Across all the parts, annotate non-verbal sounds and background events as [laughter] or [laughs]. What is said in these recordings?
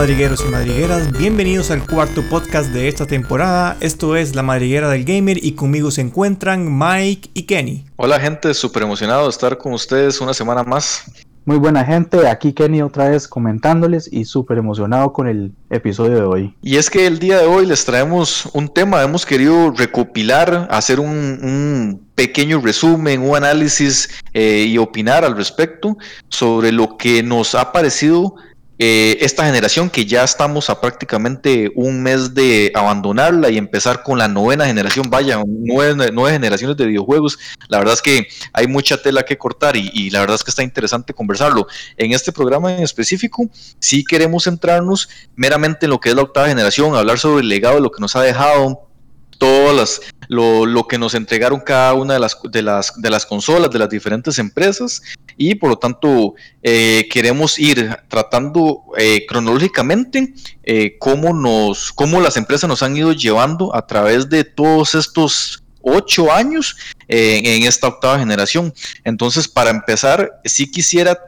madrigueros y madrigueras, bienvenidos al cuarto podcast de esta temporada. Esto es La Madriguera del Gamer y conmigo se encuentran Mike y Kenny. Hola gente, súper emocionado de estar con ustedes una semana más. Muy buena gente, aquí Kenny otra vez comentándoles y súper emocionado con el episodio de hoy. Y es que el día de hoy les traemos un tema, hemos querido recopilar, hacer un, pequeño resumen, un análisis eh, y opinar al respecto sobre lo que nos ha parecido eh, esta generación que ya estamos a prácticamente un mes de abandonarla y empezar con la novena generación, vaya, nueve, generaciones de videojuegos, la verdad es que hay mucha tela que cortar y, la verdad es que está interesante conversarlo. En este programa en específico, sí queremos centrarnos meramente en lo que es la octava generación, hablar sobre el legado, de lo que nos ha dejado, todas las, lo, lo, que nos entregaron cada una de las, de, las, de las consolas de las diferentes empresas y por lo tanto eh, queremos ir tratando eh, cronológicamente eh, cómo, nos, cómo las empresas nos han ido llevando a través de todos estos ocho años en esta octava generación. Entonces, para empezar, sí quisiera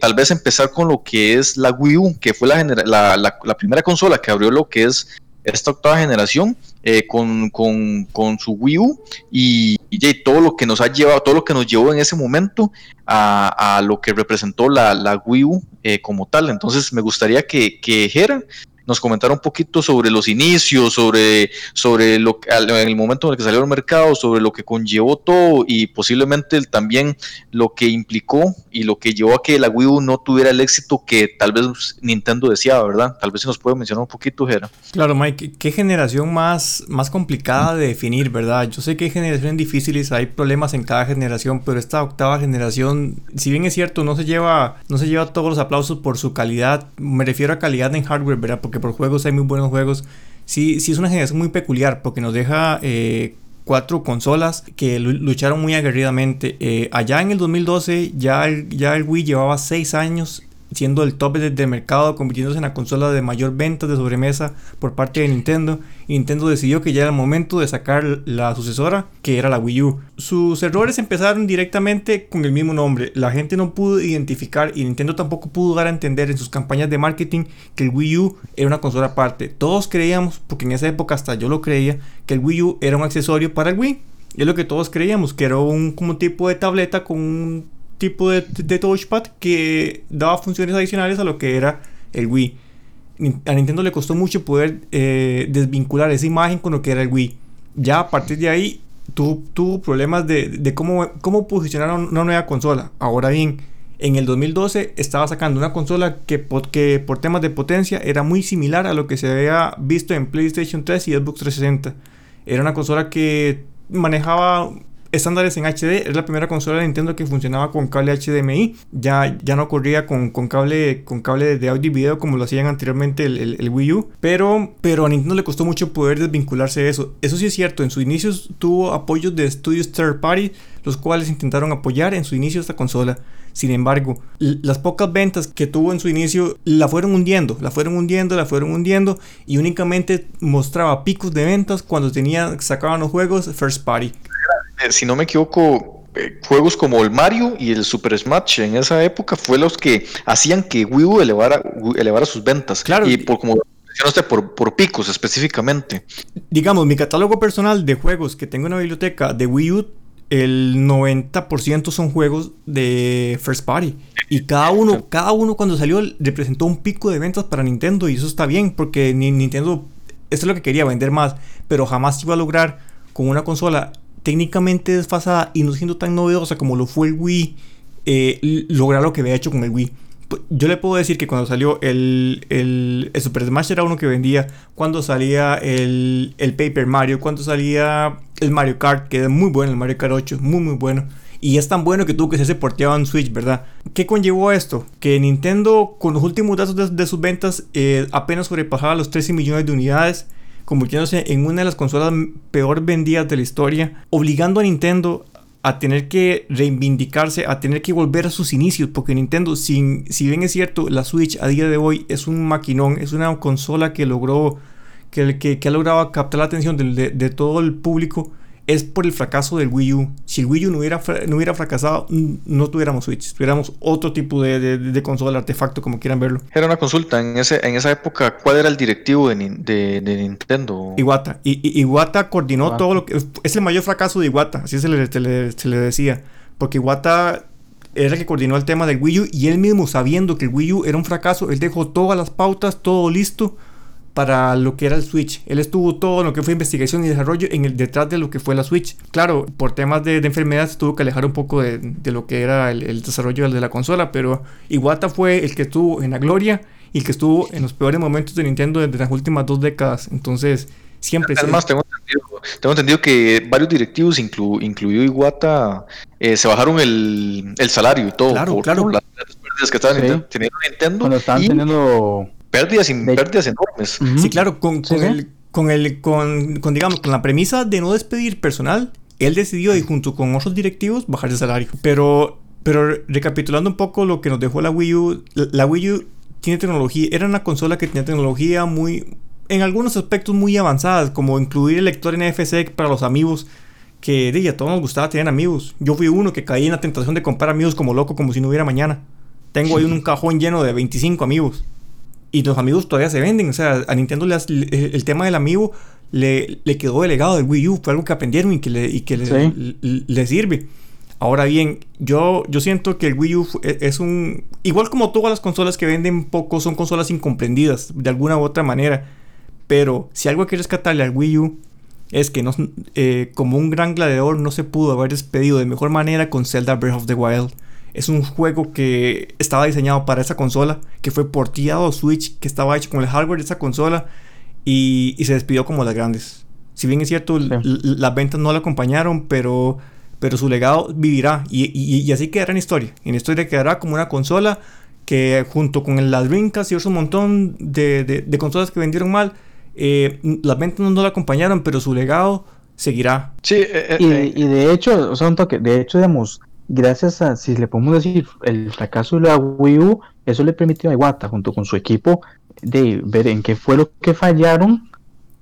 tal vez empezar con lo que es la Wii U, que fue la, primera consola que abrió lo que es esta octava generación eh, con, su Wii U y, todo lo que nos ha llevado, todo lo que nos llevó en ese momento a, lo que representó la, Wii U eh, como tal. Entonces me gustaría que, que nos comentara un poquito sobre los inicios, sobre, sobre lo el momento en el que salió al mercado, sobre lo que conllevó todo y posiblemente también lo que implicó y lo que llevó a que la Wii U no tuviera el éxito que tal vez Nintendo deseaba, ¿verdad? Tal vez se nos puede mencionar un poquito, Jera. Claro, Mike, qué generación más, más complicada de definir, ¿verdad? Yo sé que hay generaciones difíciles, hay problemas en cada generación, pero esta octava generación, si bien es cierto, no se lleva, no se lleva todos los aplausos por su calidad, me refiero a calidad en hardware, ¿verdad? Porque por juegos hay muy buenos juegos. Sí, sí es una generación muy peculiar porque nos deja eh, cuatro consolas que lucharon muy aguerridamente. Eh, allá en el 2012 ya el, ya el Wii llevaba seis años siendo el top del mercado, convirtiéndose en la consola de mayor venta de sobremesa por parte de Nintendo. Nintendo decidió que ya era el momento de sacar la sucesora, que era la Wii U. Sus errores empezaron directamente con el mismo nombre. La gente no pudo identificar y Nintendo tampoco pudo dar a entender en sus campañas de marketing que el Wii U era una consola aparte. Todos creíamos, porque en esa época hasta yo lo creía, que el Wii U era un accesorio para el Wii. Y es lo que todos creíamos, que era un como tipo de tableta con un tipo de, touchpad que daba funciones adicionales a lo que era el Wii. A Nintendo le costó mucho poder eh, desvincular esa imagen con lo que era el Wii. Ya a partir de ahí tuvo, problemas de, cómo, cómo posicionar una nueva consola. Ahora bien, en el 2012 estaba sacando una consola que, que por temas de potencia era muy similar a lo que se había visto en PlayStation 3 y Xbox 360. Era una consola que manejaba estándares en HD. Es la primera consola de Nintendo que funcionaba con cable HDMI. Ya, ya no corría con, cable, con cable de audio y video como lo hacían anteriormente el, Wii U. Pero, pero a Nintendo le costó mucho poder desvincularse de eso. Eso sí es cierto. En sus inicios tuvo apoyos de estudios third party, los cuales intentaron apoyar en su inicio esta consola. Sin embargo, las pocas ventas que tuvo en su inicio la fueron hundiendo, la fueron hundiendo, la fueron hundiendo y únicamente mostraba picos de ventas cuando tenía, sacaban los juegos first party. Eh, si no me equivoco, eh, juegos como el Mario y el Super Smash en esa época fue los que hacían que Wii U elevara, elevara sus ventas. Claro. Y por como mencionaste, por, por picos específicamente. Digamos, mi catálogo personal de juegos que tengo en la biblioteca de Wii U, el 90% son juegos de first party. Y cada uno, cada uno cuando salió representó un pico de ventas para Nintendo. Y eso está bien, porque Nintendo, eso es lo que quería, vender más. Pero jamás iba a lograr con una consola técnicamente desfasada y no siendo tan novedosa como lo fue el Wii, eh, lograr lo que había hecho con el Wii. Yo le puedo decir que cuando salió el, el, Super Smash era uno que vendía, cuando salía el, el, Paper Mario, cuando salía el Mario Kart, que era muy bueno, el Mario Kart 8, muy muy bueno. Y es tan bueno que tuvo que se porteado en Switch, ¿verdad? ¿Qué conllevó esto? Que Nintendo, con los últimos datos de, sus ventas, eh, apenas sobrepasaba los 13 millones de unidades convirtiéndose en una de las consolas peor vendidas de la historia, obligando a Nintendo a tener que reivindicarse, a tener que volver a sus inicios, porque Nintendo, sin, si bien es cierto, la Switch a día de hoy es un maquinón, es una consola que logró, que, ha logrado captar la atención de, todo el público, es por el fracaso del Wii U. Si el Wii U no hubiera, no hubiera fracasado, no tuviéramos Switch, tuviéramos otro tipo de, de, consola, artefacto, como quieran verlo. Era una consulta, en, ese, en esa época, ¿cuál era el directivo de, de Nintendo? Iwata. Y, Iwata coordinó todo lo que... Es el mayor fracaso de Iwata, así se le, se le, se le decía. Porque Iwata era el que coordinó el tema del Wii U y él mismo sabiendo que el Wii U era un fracaso, él dejó todas las pautas, todo listo para lo que era el Switch. Él estuvo todo lo que fue investigación y desarrollo en el detrás de lo que fue la Switch. Claro, por temas de, enfermedades tuvo que alejar un poco de, lo que era el, desarrollo de la consola, pero Iwata fue el que estuvo en la gloria y el que estuvo en los peores momentos de Nintendo desde las últimas dos décadas. Entonces, siempre... Además, tengo entendido, tengo entendido que varios directivos, incluido Iwata, eh, se bajaron el, salario y todo. Claro, claro. las, pérdidas que estaban teniendo Nintendo. Cuando estaban teniendo Pérdidas, pérdidas enormes. Sí, claro, con, El, con, el, con, digamos, con la premisa de no despedir personal, él decidió, y junto con otros directivos, bajar el salario. Pero, pero recapitulando un poco lo que nos dejó la Wii U, la Wii U tiene tecnología, era una consola que tenía tecnología muy, en algunos aspectos muy avanzadas, como incluir el lector NFC para los amigos, que de a todos nos gustaba tener amigos. Yo fui uno que caí en la tentación de comprar amigos como loco, como si no hubiera mañana. Tengo ahí un cajón lleno de 25 amigos. Y los amigos todavía se venden. O sea, a Nintendo el tema del amigo le, le, quedó delegado del Wii U. Fue algo que aprendieron y que le, y que le, sirve. Ahora bien, yo, yo siento que el Wii U e, es un... Igual como todas las consolas que venden poco, son consolas incomprendidas de alguna u otra manera. Pero si algo hay que rescatarle al Wii U es que no, eh, como un gran gladiador no se pudo haber despedido de mejor manera con Zelda Breath of the Wild. Es un juego que estaba diseñado para esa consola, que fue porteado a Switch, que estaba hecho con el hardware de esa consola y, se despidió como las grandes. Si bien es cierto, las ventas no la acompañaron, pero, pero su legado vivirá y, así quedará en historia. En historia quedará como una consola que junto con el Dreamcast y otro montón de, consolas que vendieron mal, eh, las ventas no, la acompañaron, pero su legado seguirá. Sí, eh, eh, y, de hecho, o sea, de hecho, digamos, gracias a, si le podemos decir, el fracaso de la Wii U, eso le permitió a Iwata, junto con su equipo, de ver en qué fue lo que fallaron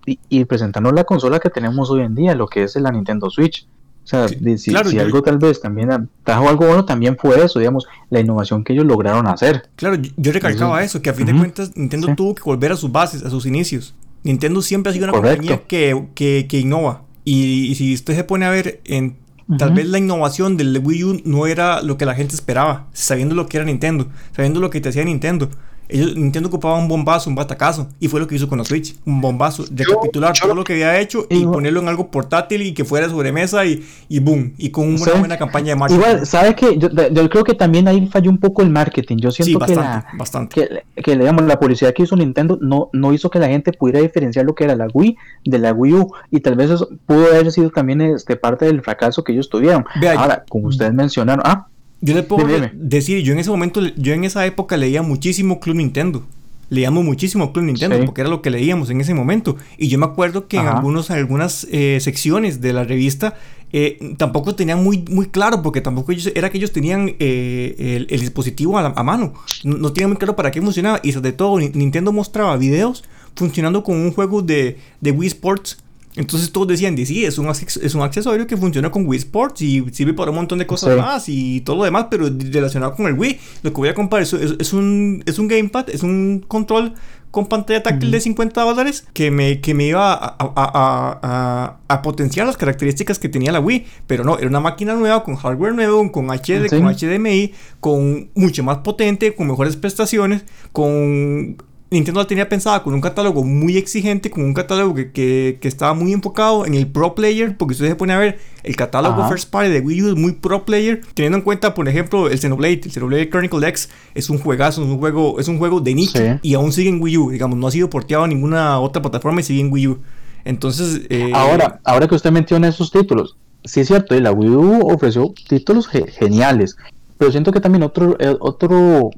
y, presentarnos la consola que tenemos hoy en día, lo que es la Nintendo Switch. O sea, si, algo tal vez también trajo algo bueno, también fue eso, digamos, la innovación que ellos lograron hacer. Claro, yo, recalcaba eso, que a fin de cuentas Nintendo tuvo que volver a sus bases, a sus inicios. Nintendo siempre ha sido una compañía que, que, innova. y, si usted se pone a ver en Tal vez la innovación del Wii U no era lo que la gente esperaba, sabiendo lo que era Nintendo, sabiendo lo que te hacía Nintendo. Ellos, Nintendo ocupaba un bombazo, un batacazo, y fue lo que hizo con la Switch, un bombazo, recapitular todo lo que había hecho y ponerlo en algo portátil y que fuera sobremesa y, y boom, y con una buena campaña de marketing. Igual, ¿sabes qué? Yo, creo que también ahí falló un poco el marketing. Yo siento que, la, bastante. que, digamos, la publicidad que hizo Nintendo no, no hizo que la gente pudiera diferenciar lo que era la Wii de la Wii U, y tal vez eso pudo haber sido también este, parte del fracaso que ellos tuvieron. Ahora, como ustedes mencionaron, ah, yo le puedo decir, yo en ese momento, yo en esa época leía muchísimo Club Nintendo. Leíamos muchísimo Club Nintendo porque era lo que leíamos en ese momento. Y yo me acuerdo que en algunos, algunas eh, secciones de la revista eh, tampoco tenían muy, muy claro, porque tampoco ellos, era que ellos tenían eh, el, dispositivo a, mano. No, no, tenían muy claro para qué funcionaba. Y sobre todo, Nintendo mostraba videos funcionando con un juego de, de Wii Sports entonces todos decían, sí, es un, es un accesorio que funciona con Wii Sports y sirve para un montón de cosas más y todo lo demás, pero relacionado con el Wii. Lo que voy a comprar es, es, un, es un gamepad, es un control con pantalla táctil de 50 dólares que me, que me iba a, a, a, potenciar las características que tenía la Wii. Pero no, era una máquina nueva, con hardware nuevo, con HD, con HDMI, con mucho más potente, con mejores prestaciones, con Nintendo la tenía pensada con un catálogo muy exigente, con un catálogo que, estaba muy enfocado en el pro player, porque usted se pone a ver el catálogo first party de Wii U es muy pro player, teniendo en cuenta, por ejemplo, el Xenoblade, el Xenoblade Chronicle X es un juegazo, es un juego, es un juego de nicho y aún sigue en Wii U, digamos, no ha sido porteado a ninguna otra plataforma y sigue en Wii U. Entonces, eh, ahora, ahora que usted menciona esos títulos, sí es cierto, la Wii U ofreció títulos geniales, pero siento que también otro, eh, otro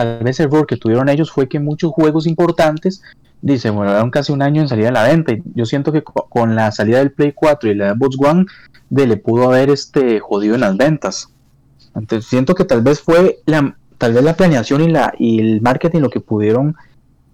tal vez el error que tuvieron ellos fue que muchos juegos importantes dice, bueno, casi un año en salida a la venta. Y yo siento que con la salida del Play 4 y la Xbox One, de, le pudo haber este jodido en las ventas. Entonces siento que tal vez fue la, tal vez la planeación y la y el marketing lo que pudieron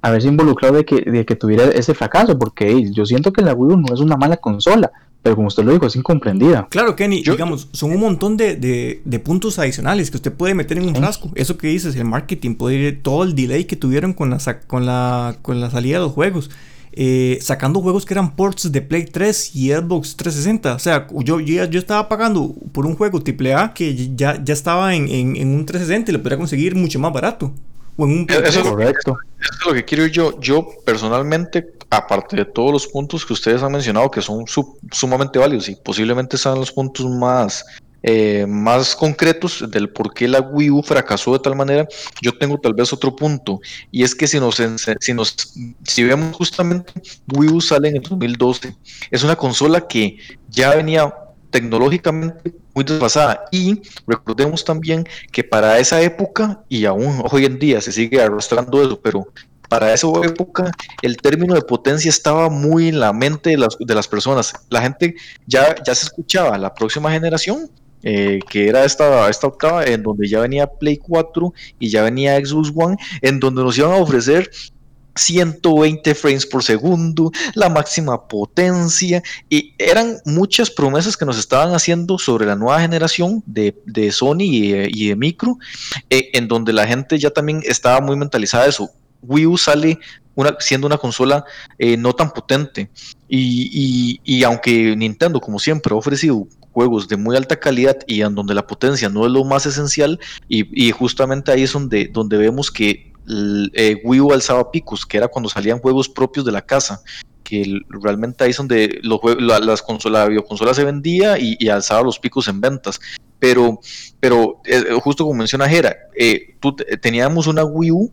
haberse involucrado de que, de que tuviera ese fracaso, porque yo siento que la Wii U no es una mala consola, pero como usted lo dijo, es incomprendida. Claro, Kenny, digamos, son un montón de, de, de, puntos adicionales que usted puede meter en un frasco. Eso que dices, el marketing, puede ir todo el delay que tuvieron con la, con la, con la salida de los juegos. Eh, sacando juegos que eran ports de Play 3 y Xbox 360. O sea, yo, yo, yo estaba pagando por un juego AAA que ya, ya estaba en, en, en, un 360 y lo podía conseguir mucho más barato. O en un eso, es correcto. Eso es lo que quiero yo. Yo personalmente, aparte de todos los puntos que ustedes han mencionado, que son sumamente válidos y posiblemente sean los puntos más eh, más concretos del por qué la Wii U fracasó de tal manera, yo tengo tal vez otro punto, y es que si nos, si nos si vemos justamente, Wii U sale en el 2012, es una consola que ya venía tecnológicamente muy desfasada y recordemos también que para esa época y aún hoy en día se sigue arrastrando eso, pero para esa época el término de potencia estaba muy en la mente de las, de las personas. La gente ya, ya se escuchaba la próxima generación eh, que era esta, esta octava, en donde ya venía Play 4 y ya venía Xbox One, en donde nos iban a ofrecer 120 frames por segundo, la máxima potencia, y eran muchas promesas que nos estaban haciendo sobre la nueva generación de, de Sony y, de Micro, eh, en donde la gente ya también estaba muy mentalizada de eso. Wii U sale siendo una consola eh, no tan potente. Y, y, y, aunque Nintendo, como siempre, ha ofrecido juegos de muy alta calidad y en donde la potencia no es lo más esencial, y, y justamente ahí es donde, donde vemos que eh, Wii U alzaba picos, que era cuando salían juegos propios de la casa que realmente ahí es donde la, las consolas, la bioconsola se vendía y, alzaba los picos en ventas. Pero, pero eh, justo como menciona Jera, eh, tú, teníamos una Wii U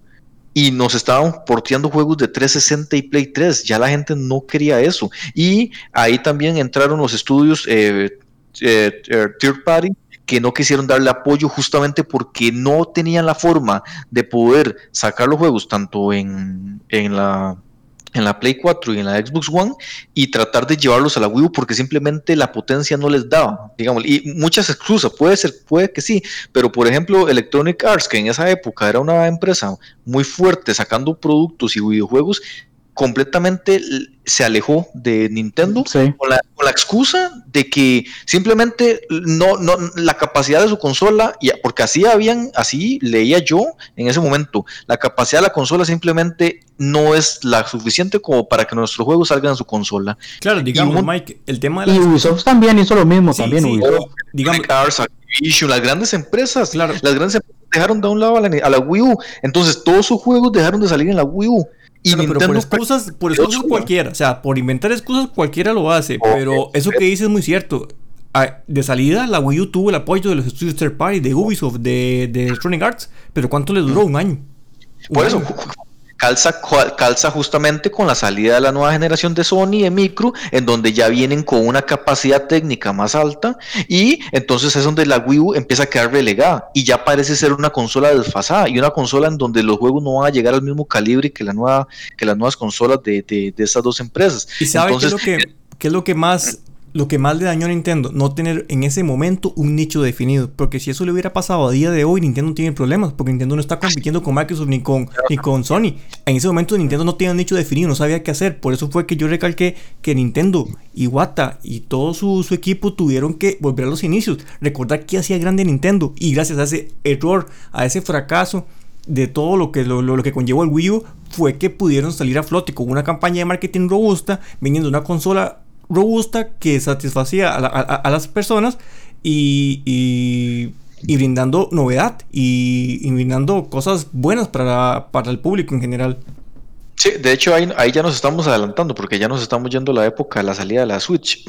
y nos estaban porteando juegos de 360 y Play 3. Ya la gente no quería eso. Y ahí también entraron los estudios eh, third party que no quisieron darle apoyo justamente porque no tenían la forma de poder sacar los juegos tanto en, en la en la Play 4 y en la Xbox One y tratar de llevarlos a la Wii U porque simplemente la potencia no les daba, digamos, y muchas excusas, puede ser, puede que sí, pero por ejemplo Electronic Arts, que en esa época era una empresa muy fuerte sacando productos y videojuegos, completamente se alejó de Nintendo con, la, con, la, excusa de que simplemente no, no la capacidad de su consola, y, porque así habían, así leía yo en ese momento, la capacidad de la consola simplemente no es la suficiente como para que nuestros juegos salgan en su consola. Claro, digamos, Mike, el tema de la... Y Ubisoft también hizo lo mismo, sí, también sí, Ubisoft. digamos, Activision, las grandes empresas, claro. las grandes empresas dejaron de un lado a la, a la Wii U, entonces todos sus juegos dejaron de salir en la Wii U. Y pero por excusas, por excusas cualquiera, o sea, por inventar excusas cualquiera lo hace, pero eso que dice es muy cierto. De salida, la Wii U tuvo el apoyo de los estudios third party, de Ubisoft, de, de Electronic Arts, pero ¿cuánto le duró? Un año. Un por año. eso, calza, calza justamente con la salida de la nueva generación de Sony de micro, en donde ya vienen con una capacidad técnica más alta, y entonces es donde la Wii U empieza a quedar relegada, y ya parece ser una consola desfasada, y una consola en donde los juegos no van a llegar al mismo calibre que, la nueva, que las nuevas consolas de, de, de estas dos empresas. ¿Y sabe entonces, qué, es lo que, qué es lo que más lo que más le dañó a Nintendo, no tener en ese momento un nicho definido. Porque si eso le hubiera pasado a día de hoy, Nintendo tiene problemas. Porque Nintendo no está compitiendo con Microsoft ni con, ni con Sony. En ese momento Nintendo no tenía un nicho definido, no sabía qué hacer. Por eso fue que yo recalqué que Nintendo, Iwata y todo su, equipo tuvieron que volver a los inicios. Recordar qué hacía grande Nintendo. Y gracias a ese error, a ese fracaso de todo lo que, lo, lo, que conllevó el Wii U fue que pudieron salir a flote con una campaña de marketing robusta, viniendo una consola robusta que satisfacía a, la, a, las personas y, y, brindando novedad y, brindando cosas buenas para, para, el público en general. Sí, de hecho ahí, ahí, ya nos estamos adelantando porque ya nos estamos yendo a la época de la salida de la Switch.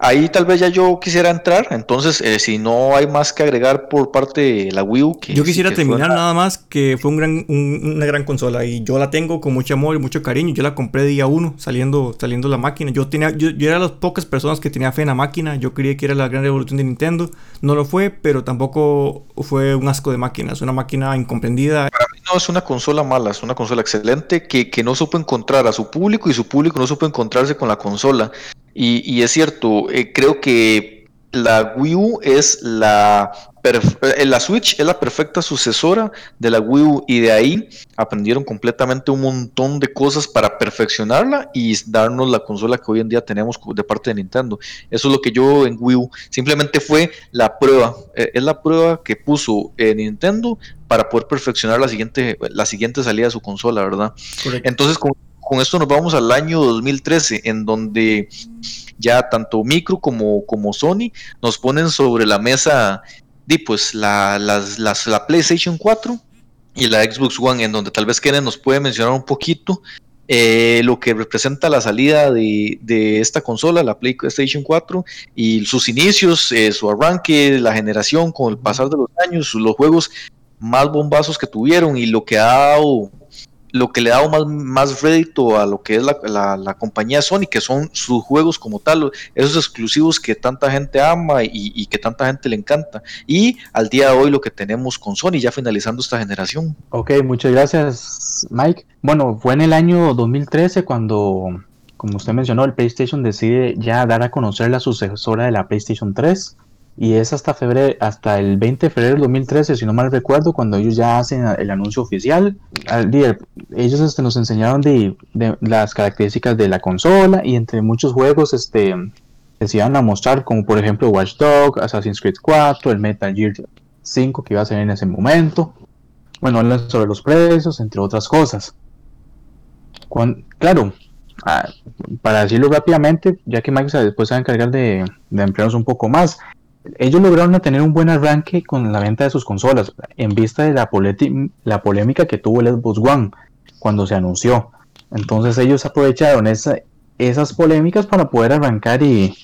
Ahí tal vez ya yo quisiera entrar, entonces eh, si no hay más que agregar por parte de la Wii U. Que, yo quisiera que terminar nada más que fue un gran, un, una gran consola y yo la tengo con mucho amor y mucho cariño. Yo la compré día uno saliendo, saliendo la máquina. Yo, tenía, yo, yo era de las pocas personas que tenía fe en la máquina. Yo creía que era la gran revolución de Nintendo. No lo fue, pero tampoco fue un asco de máquina. Es una máquina incomprendida. Para mí no es una consola mala, es una consola excelente que, que no supo encontrar a su público y su público no supo encontrarse con la consola. Y, y es cierto, eh, creo que la Wii U es la, eh, la Switch es la perfecta sucesora de la Wii U y de ahí aprendieron completamente un montón de cosas para perfeccionarla y darnos la consola que hoy en día tenemos de parte de Nintendo. Eso es lo que yo en Wii U simplemente fue la prueba, eh, es la prueba que puso Nintendo para poder perfeccionar la siguiente, la siguiente salida de su consola, ¿verdad? Entonces con, con esto nos vamos al año 2013 en donde ya tanto Micro como, como Sony nos ponen sobre la mesa pues la, la PlayStation 4 y la Xbox One, en donde tal vez Kenneth nos puede mencionar un poquito eh, lo que representa la salida de, esta consola, la PlayStation 4, y sus inicios, eh, su arranque, la generación con el pasar de los años, los juegos más bombazos que tuvieron y lo que ha dado lo que le ha dado más, más rédito a lo que es la, compañía Sony, que son sus juegos como tal, esos exclusivos que tanta gente ama y, que tanta gente le encanta. Y al día de hoy lo que tenemos con Sony, ya finalizando esta generación. Ok, muchas gracias Mike. Bueno, fue en el año 2013 cuando, como usted mencionó, el PlayStation decide ya dar a conocer la sucesora de la PlayStation 3 y es hasta febrero, hasta el 20 de febrero del 2013, si no mal recuerdo, cuando ellos ya hacen el anuncio oficial. Ellos este, nos enseñaron de, las características de la consola y entre muchos juegos este, les iban a mostrar, como por ejemplo Watch Dogs, Assassin's Creed 4, el Metal Gear 5 que iba a ser en ese momento. Bueno, hablan sobre los precios, entre otras cosas. claro, ah, para decirlo rápidamente, ya que Microsoft después se va a encargar de, de emplearnos un poco más, ellos lograron tener un buen arranque con la venta de sus consolas, en vista de la, polémica que tuvo el Xbox One cuando se anunció. Entonces ellos aprovecharon esas polémicas para poder arrancar y,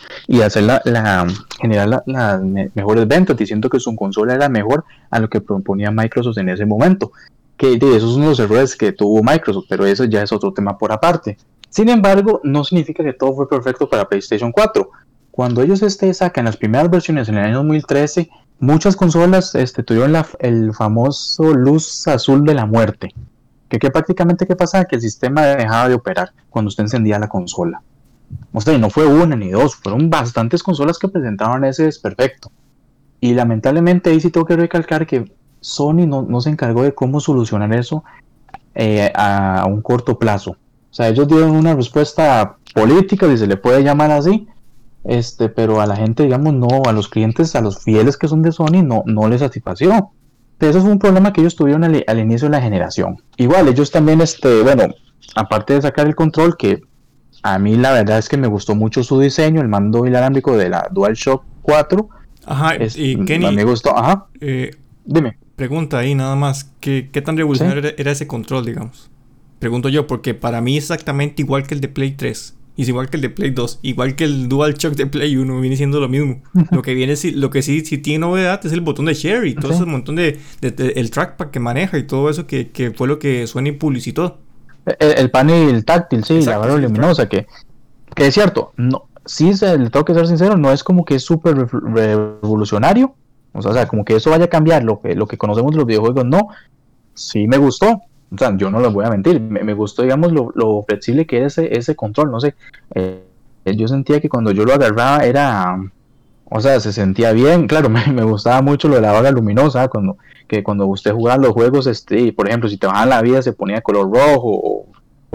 hacer la, generar las mejores ventas, diciendo que su consola era mejor a lo que proponía Microsoft en ese momento. Que esos son los errores que tuvo Microsoft, pero eso ya es otro tema por aparte. Sin embargo, no significa que todo fue perfecto para PlayStation 4 cuando ellos este, sacan las primeras versiones en el año 2013, muchas consolas este, tuvieron el famoso luz azul de la muerte. Que, que prácticamente qué pasaba? Que el sistema dejaba de operar cuando usted encendía la consola. O sea, no fue una ni dos, fueron bastantes consolas que presentaban ese desperfecto. Y lamentablemente ahí sí tengo que recalcar que Sony no, se encargó de cómo solucionar eso eh, a un corto plazo. O sea, ellos dieron una respuesta política, si se le puede llamar así, este, pero a la gente, digamos, no, a los clientes, a los fieles que son de Sony, no, no les satisfació. Eso fue un problema que ellos tuvieron al, inicio de la generación. Igual, ellos también, este, bueno, aparte de sacar el control, que a mí la verdad es que me gustó mucho su diseño, el mando inalámbrico de la DualShock 4. Ajá, y Kenny. Me gustó, ajá. Eh, Dime. Pregunta ahí nada más, ¿qué, qué tan revolucionario era ese control, digamos? Pregunto yo, porque para mí es exactamente igual que el de Play 3. Y es igual que el de Play 2, igual que el Dual Shock de Play 1, viene siendo lo mismo. lo que viene, lo que sí, sí tiene novedad es el botón de share y todo ese montón de, el trackpad que maneja y todo eso que, que fue lo que Sony publicitó. El, panel táctil, sí, la barra luminosa, que, que es cierto, no, sí, se, le tengo que ser sincero, no es como que es súper revolucionario, o sea, como que eso vaya a cambiar lo que, lo que conocemos de los videojuegos, no, sí me gustó, o sea, yo no les voy a mentir, me, gustó, digamos, lo, flexible que es ese, ese control, no sé. Eh, yo sentía que cuando yo lo agarraba era, o sea, se sentía bien, claro, [laughs] me, gustaba mucho lo de la vaga luminosa, cuando, que cuando usted jugaba los juegos, este, por ejemplo, si te bajaban la vida se ponía color rojo, o,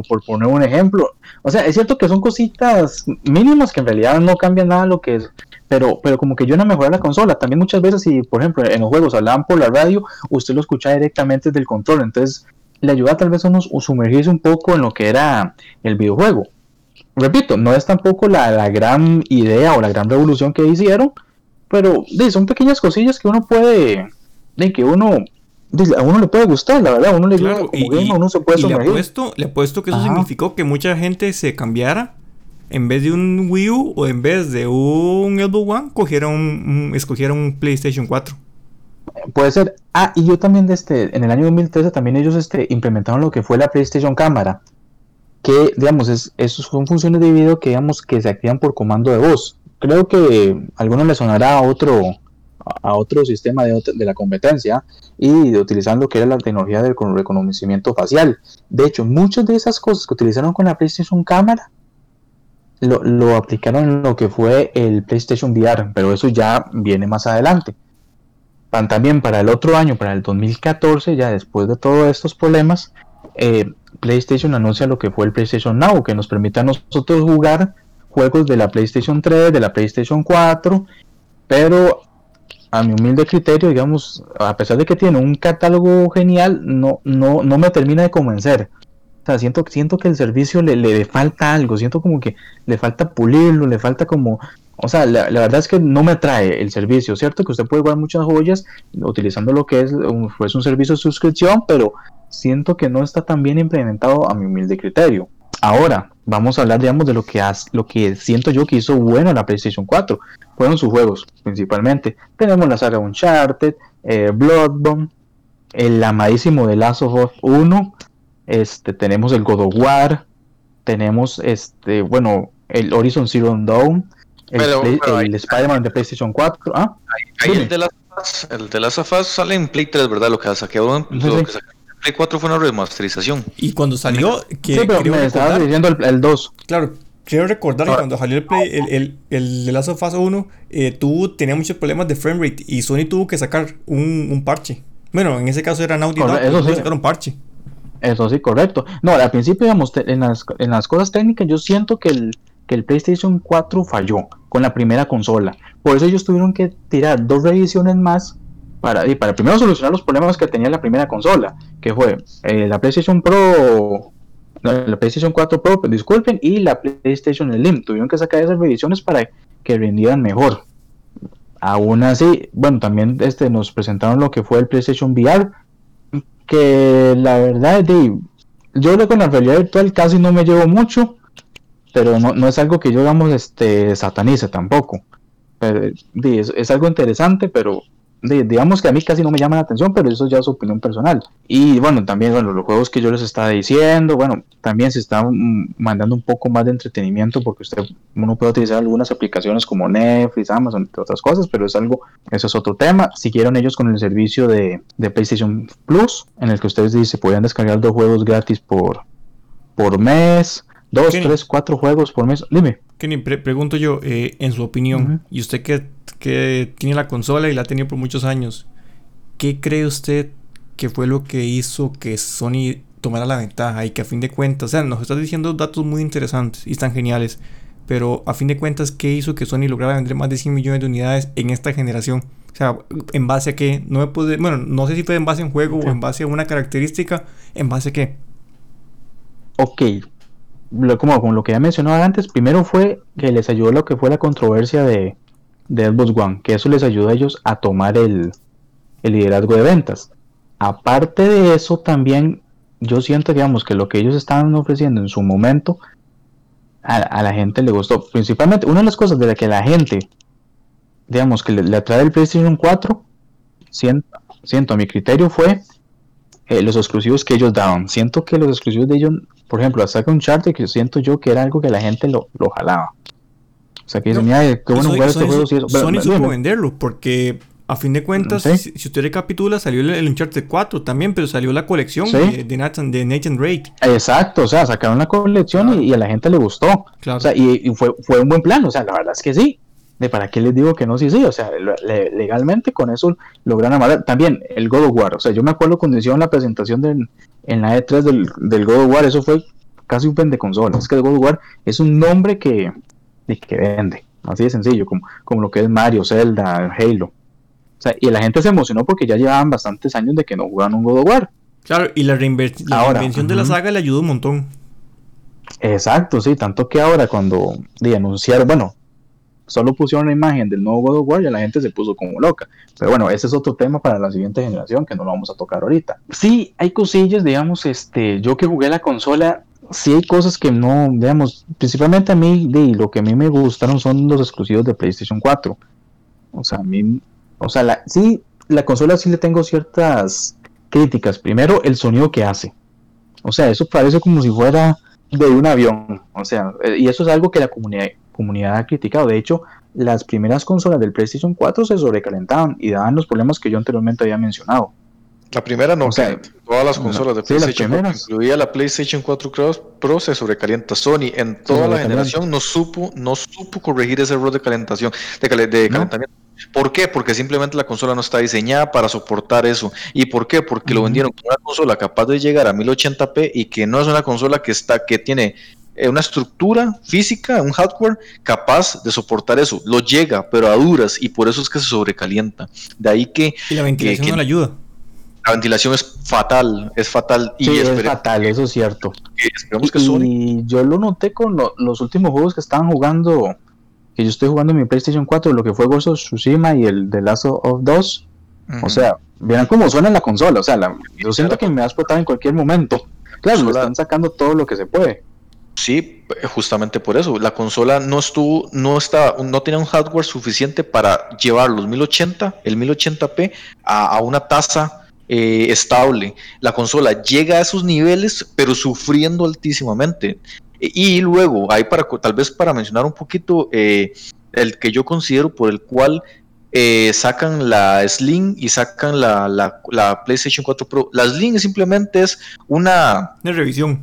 por poner un ejemplo. O sea, es cierto que son cositas mínimas que en realidad no cambian nada lo que es, pero, pero como que yo no mejoré la consola. También muchas veces, si por ejemplo en los juegos hablaban por la radio, usted lo escuchaba directamente desde el control, entonces le ayuda tal vez a uno sumergirse un poco en lo que era el videojuego. Repito, no es tampoco la, gran idea o la gran revolución que hicieron, pero son pequeñas cosillas que uno puede, de que uno a uno le puede gustar, la verdad, a uno le claro, uno se puede sumergir. Le apuesto, le apuesto que eso significó que mucha gente se cambiara en vez de un Wii U o en vez de un Xbox One, cogiera un, escogiera un PlayStation 4. Puede ser. Ah, y yo también este, en el año 2013 también ellos este, implementaron lo que fue la PlayStation Cámara. Que, digamos, es, esos son funciones de video que, digamos, que se activan por comando de voz. Creo que a algunos sonará a otro, a otro sistema de, de la competencia y de utilizar lo que era la tecnología del reconocimiento facial. De hecho, muchas de esas cosas que utilizaron con la PlayStation Cámara lo, lo aplicaron en lo que fue el PlayStation VR, pero eso ya viene más adelante. También para el otro año, para el 2014, ya después de todos estos problemas, eh, PlayStation anuncia lo que fue el PlayStation Now, que nos permite a nosotros jugar juegos de la PlayStation 3, de la PlayStation 4, pero a mi humilde criterio, digamos, a pesar de que tiene un catálogo genial, no, no, no me termina de convencer. O sea, siento, siento que el servicio le, le falta algo, siento como que le falta pulirlo, le falta como... O sea, la, verdad es que no me atrae el servicio, ¿cierto? Que usted puede jugar muchas joyas utilizando lo que es un, pues, un servicio de suscripción, pero siento que no está tan bien implementado a mi humilde criterio. Ahora, vamos a hablar, digamos, de lo que, has, lo que siento yo que hizo bueno la PlayStation 4. Fueron sus juegos, principalmente. Tenemos la saga Uncharted, eh, Bloodborne, el amadísimo de Last of Us 1, este, tenemos el God of War, tenemos, este, bueno, el Horizon Zero Dawn, Pero- Play- pero ahí- el Spider-Man de PlayStation 4. ¿ah? Ahí el de las Us, el de las of Us sale en Play 3, ¿verdad? Lo que saqueó en, Play 4 fue una remasterización. Y cuando salió, que sí, pero me estabas recordar, diciendo el, el 2. claro, quiero recordar que cuando salió el Play, el, el, el The Last of Us 1, eh, tuvo, tenía muchos problemas de frame rate y Sony tuvo que sacar un, un parche. Bueno, en ese caso era Naughty Dog, eso tuvo que sí. sacar un parche. Eso sí, correcto. No, al principio, digamos, en las, en las cosas técnicas, yo siento que el, que el PlayStation 4 falló con la primera consola. Por eso ellos tuvieron que tirar dos revisiones más para, y para primero solucionar los problemas que tenía la primera consola, que fue eh, la PlayStation Pro, la PlayStation 4 Pro, disculpen, y la PlayStation Slim. Tuvieron que sacar esas revisiones para que rindieran mejor. Aún así, bueno, también este, nos presentaron lo que fue el PlayStation VR, que la verdad, de, yo con la realidad virtual casi no me llevo mucho, pero no, no es algo que yo, digamos, este, satanice tampoco. Pero, es, es algo interesante, pero di, digamos que a mí casi no me llama la atención, pero eso ya es opinión personal. Y bueno, también bueno, los juegos que yo les estaba diciendo, bueno, también se está mm, mandando un poco más de entretenimiento porque usted uno puede utilizar algunas aplicaciones como Netflix, Amazon, entre otras cosas, pero es algo, eso es otro tema. Siguieron ellos con el servicio de, de PlayStation Plus, en el que ustedes dicen, podían descargar dos juegos gratis por, por mes, dos, tres, cuatro juegos por mes. Dime. Kenny, pre- pregunto yo, eh, en su opinión, y usted que, que tiene la consola y la ha tenido por muchos años, ¿qué cree usted que fue lo que hizo que Sony tomara la ventaja y que a fin de cuentas, o sea, nos está diciendo datos muy interesantes y están geniales, pero a fin de cuentas, ¿qué hizo que Sony lograra vender más de 100 millones de unidades en esta generación? O sea, ¿en base a qué? No me puede, bueno, no sé si fue en base a un juego o en base a una característica, ¿en base a qué? Ok, como, como lo que ya mencionaba antes, primero fue que les ayudó lo que fue la controversia de, de Xbox One, que eso les ayudó a ellos a tomar el, el liderazgo de ventas. Aparte de eso, también yo siento, digamos, que lo que ellos estaban ofreciendo en su momento a, a la gente le gustó. Principalmente, una de las cosas de la que la gente, digamos, que le, le atrae el PlayStation 4, siento, siento a mi criterio, fue eh, los exclusivos que ellos daban. Siento que los exclusivos de ellos, por ejemplo, hasta un charter que siento yo que era algo que la gente lo, lo jalaba. O sea, que dicen, mira, qué bueno jugar este juego. Sony supo venderlo porque a fin de cuentas, Sí. si, si usted recapitula, salió el, el Uncharted 4 también, pero salió la colección Sí. de, de Nathan, de Nathan Drake. Exacto, o sea, sacaron la colección Claro. y, y a la gente le gustó. Claro. O sea, y, y fue, fue un buen plan, o sea, la verdad es que sí. ¿De para qué les digo que no? Sí, sí, o sea, le- legalmente con eso lograron amarrar. También el God of War, o sea, yo me acuerdo cuando hicieron la presentación del- en la E3 del, del God of War, eso fue casi un vende consola. Es que el God of War es un nombre que, de que vende, así de sencillo, como, como lo que es Mario, Zelda, Halo. O sea, y la gente se emocionó porque ya llevaban bastantes años de que no jugaban un God of War. Claro, y la, reinver- la Ahora, reinvención de la saga le ayudó un montón. Exacto, sí, tanto que ahora cuando de anunciaron, bueno, solo pusieron la imagen del nuevo God of War y la gente se puso como loca. Pero bueno, ese es otro tema para la siguiente generación que no lo vamos a tocar ahorita. Sí, hay cosillas, digamos, este, yo que jugué la consola, sí hay cosas que no, digamos, principalmente a mí, lo que a mí me gustaron son los exclusivos de PlayStation 4. O sea, a mí, o sea, la, sí, la consola sí le tengo ciertas críticas. Primero, el sonido que hace. O sea, eso parece como si fuera de un avión. O sea, eh, y eso es algo que la comunidad, comunidad ha criticado. De hecho, las primeras consolas del PlayStation 4 se sobrecalentaban y daban los problemas que yo anteriormente había mencionado. La primera no, O sea, todas las consolas de sí, las PlayStation 4, primeras. incluida la PlayStation 4 Pro, Pro, se sobrecalienta. Sony en toda la generación no supo, no supo corregir ese error de calentación, de, cale- de No. calentamiento. ¿Por qué? Porque simplemente la consola no está diseñada para soportar eso. ¿Y por qué? Porque lo vendieron como una consola capaz de llegar a 1080p y que no es una consola que está, que tiene una estructura física, un hardware capaz de soportar eso. Lo llega, pero a duras, y por eso es que se sobrecalienta. De ahí que Y la ventilación que- no le ayuda. la ventilación es fatal, es fatal. Y es fatal, eso es cierto. que- esperemos que Sony Y yo lo noté con lo- los últimos juegos que estaban jugando, que yo estoy jugando en mi PlayStation 4, lo que fue Ghost of Tsushima y el The Last of 2. O sea, verán cómo suena la consola. O sea, la- yo siento que me va a explotar en cualquier momento. Claro, Consola- están sacando todo lo que se puede. Sí, justamente por eso. La consola no estuvo, no está, no tenía un hardware suficiente para llevar los 1080, el 1080p a, a una tasa eh, estable. La consola llega a esos niveles, pero sufriendo altísimamente. E- Y luego, ahí para tal vez para mencionar un poquito eh, el que yo considero por el cual eh, sacan la Slim y sacan la, la- la PlayStation 4 Pro. La Slim simplemente es una, De revisión.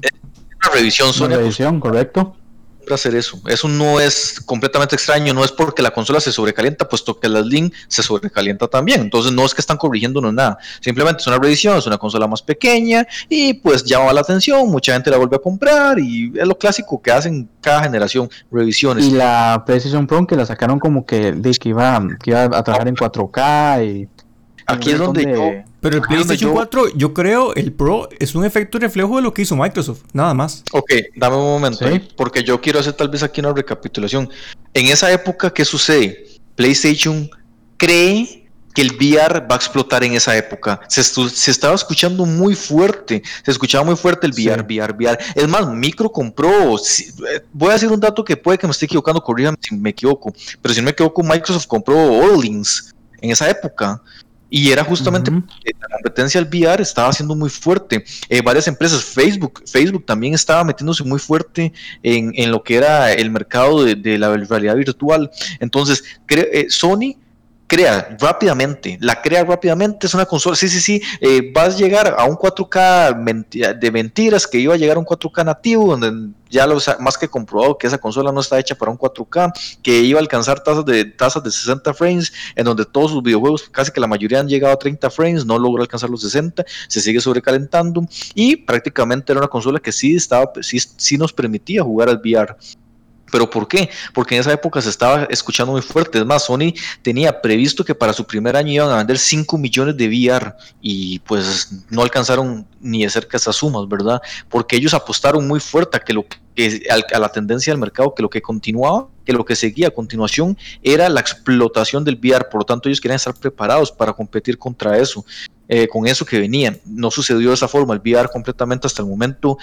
Una revisión Sony Una revisión, correcto. a hacer eso. Eso no es completamente extraño, no es porque la consola se sobrecalienta, puesto que la Slim se sobrecalienta también. Entonces no es que están corrigiéndonos nada. Simplemente es una revisión, es una consola más pequeña y pues llama la atención, mucha gente la vuelve a comprar y es lo clásico que hacen cada generación, revisiones. Y la PlayStation Pro que la sacaron como que, de que, iba, que iba a trabajar en 4K y... Aquí es donde yo... Pero el PlayStation yo- 4, yo creo, el Pro es un efecto reflejo de lo que hizo Microsoft, nada más. Ok, dame un momento, Sí. ahí, porque yo quiero hacer tal vez aquí una recapitulación. En esa época, ¿qué sucede? PlayStation cree que el VR va a explotar en esa época. Se, se estaba escuchando muy fuerte, se escuchaba muy fuerte el VR, Sí. VR, VR. Es más, Micro compró, si- eh, voy a decir un dato que puede que me esté equivocando, corrígame si me equivoco, pero si no me equivoco, Microsoft compró Orleans en esa época. Y era justamente eh, la competencia al VR estaba siendo muy fuerte. Eh, varias empresas, Facebook, Facebook también estaba metiéndose muy fuerte en, en lo que era el mercado de, de la realidad virtual. Entonces, eh, Sony crea rápidamente, la crea rápidamente, es una consola, sí, sí, sí, eh, vas a llegar a un 4K menti- de mentiras, que iba a llegar a un 4K nativo, donde ya lo más que comprobado que esa consola no está hecha para un 4K, que iba a alcanzar tasas de, tasas de 60 frames, en donde todos sus videojuegos, casi que la mayoría han llegado a 30 frames, no logró alcanzar los 60, se sigue sobrecalentando, y prácticamente era una consola que sí, estaba, sí, sí nos permitía jugar al VR. ¿Pero por qué? Porque en esa época se estaba escuchando muy fuerte. Es más, Sony tenía previsto que para su primer año iban a vender 5 millones de VR y pues no alcanzaron ni de cerca esas sumas, ¿verdad? Porque ellos apostaron muy fuerte a que lo que a la tendencia del mercado, que lo que continuaba, que lo que seguía a continuación era la explotación del VR. Por lo tanto, ellos querían estar preparados para competir contra eso, eh, con eso que venían. No sucedió de esa forma. El VR completamente hasta el momento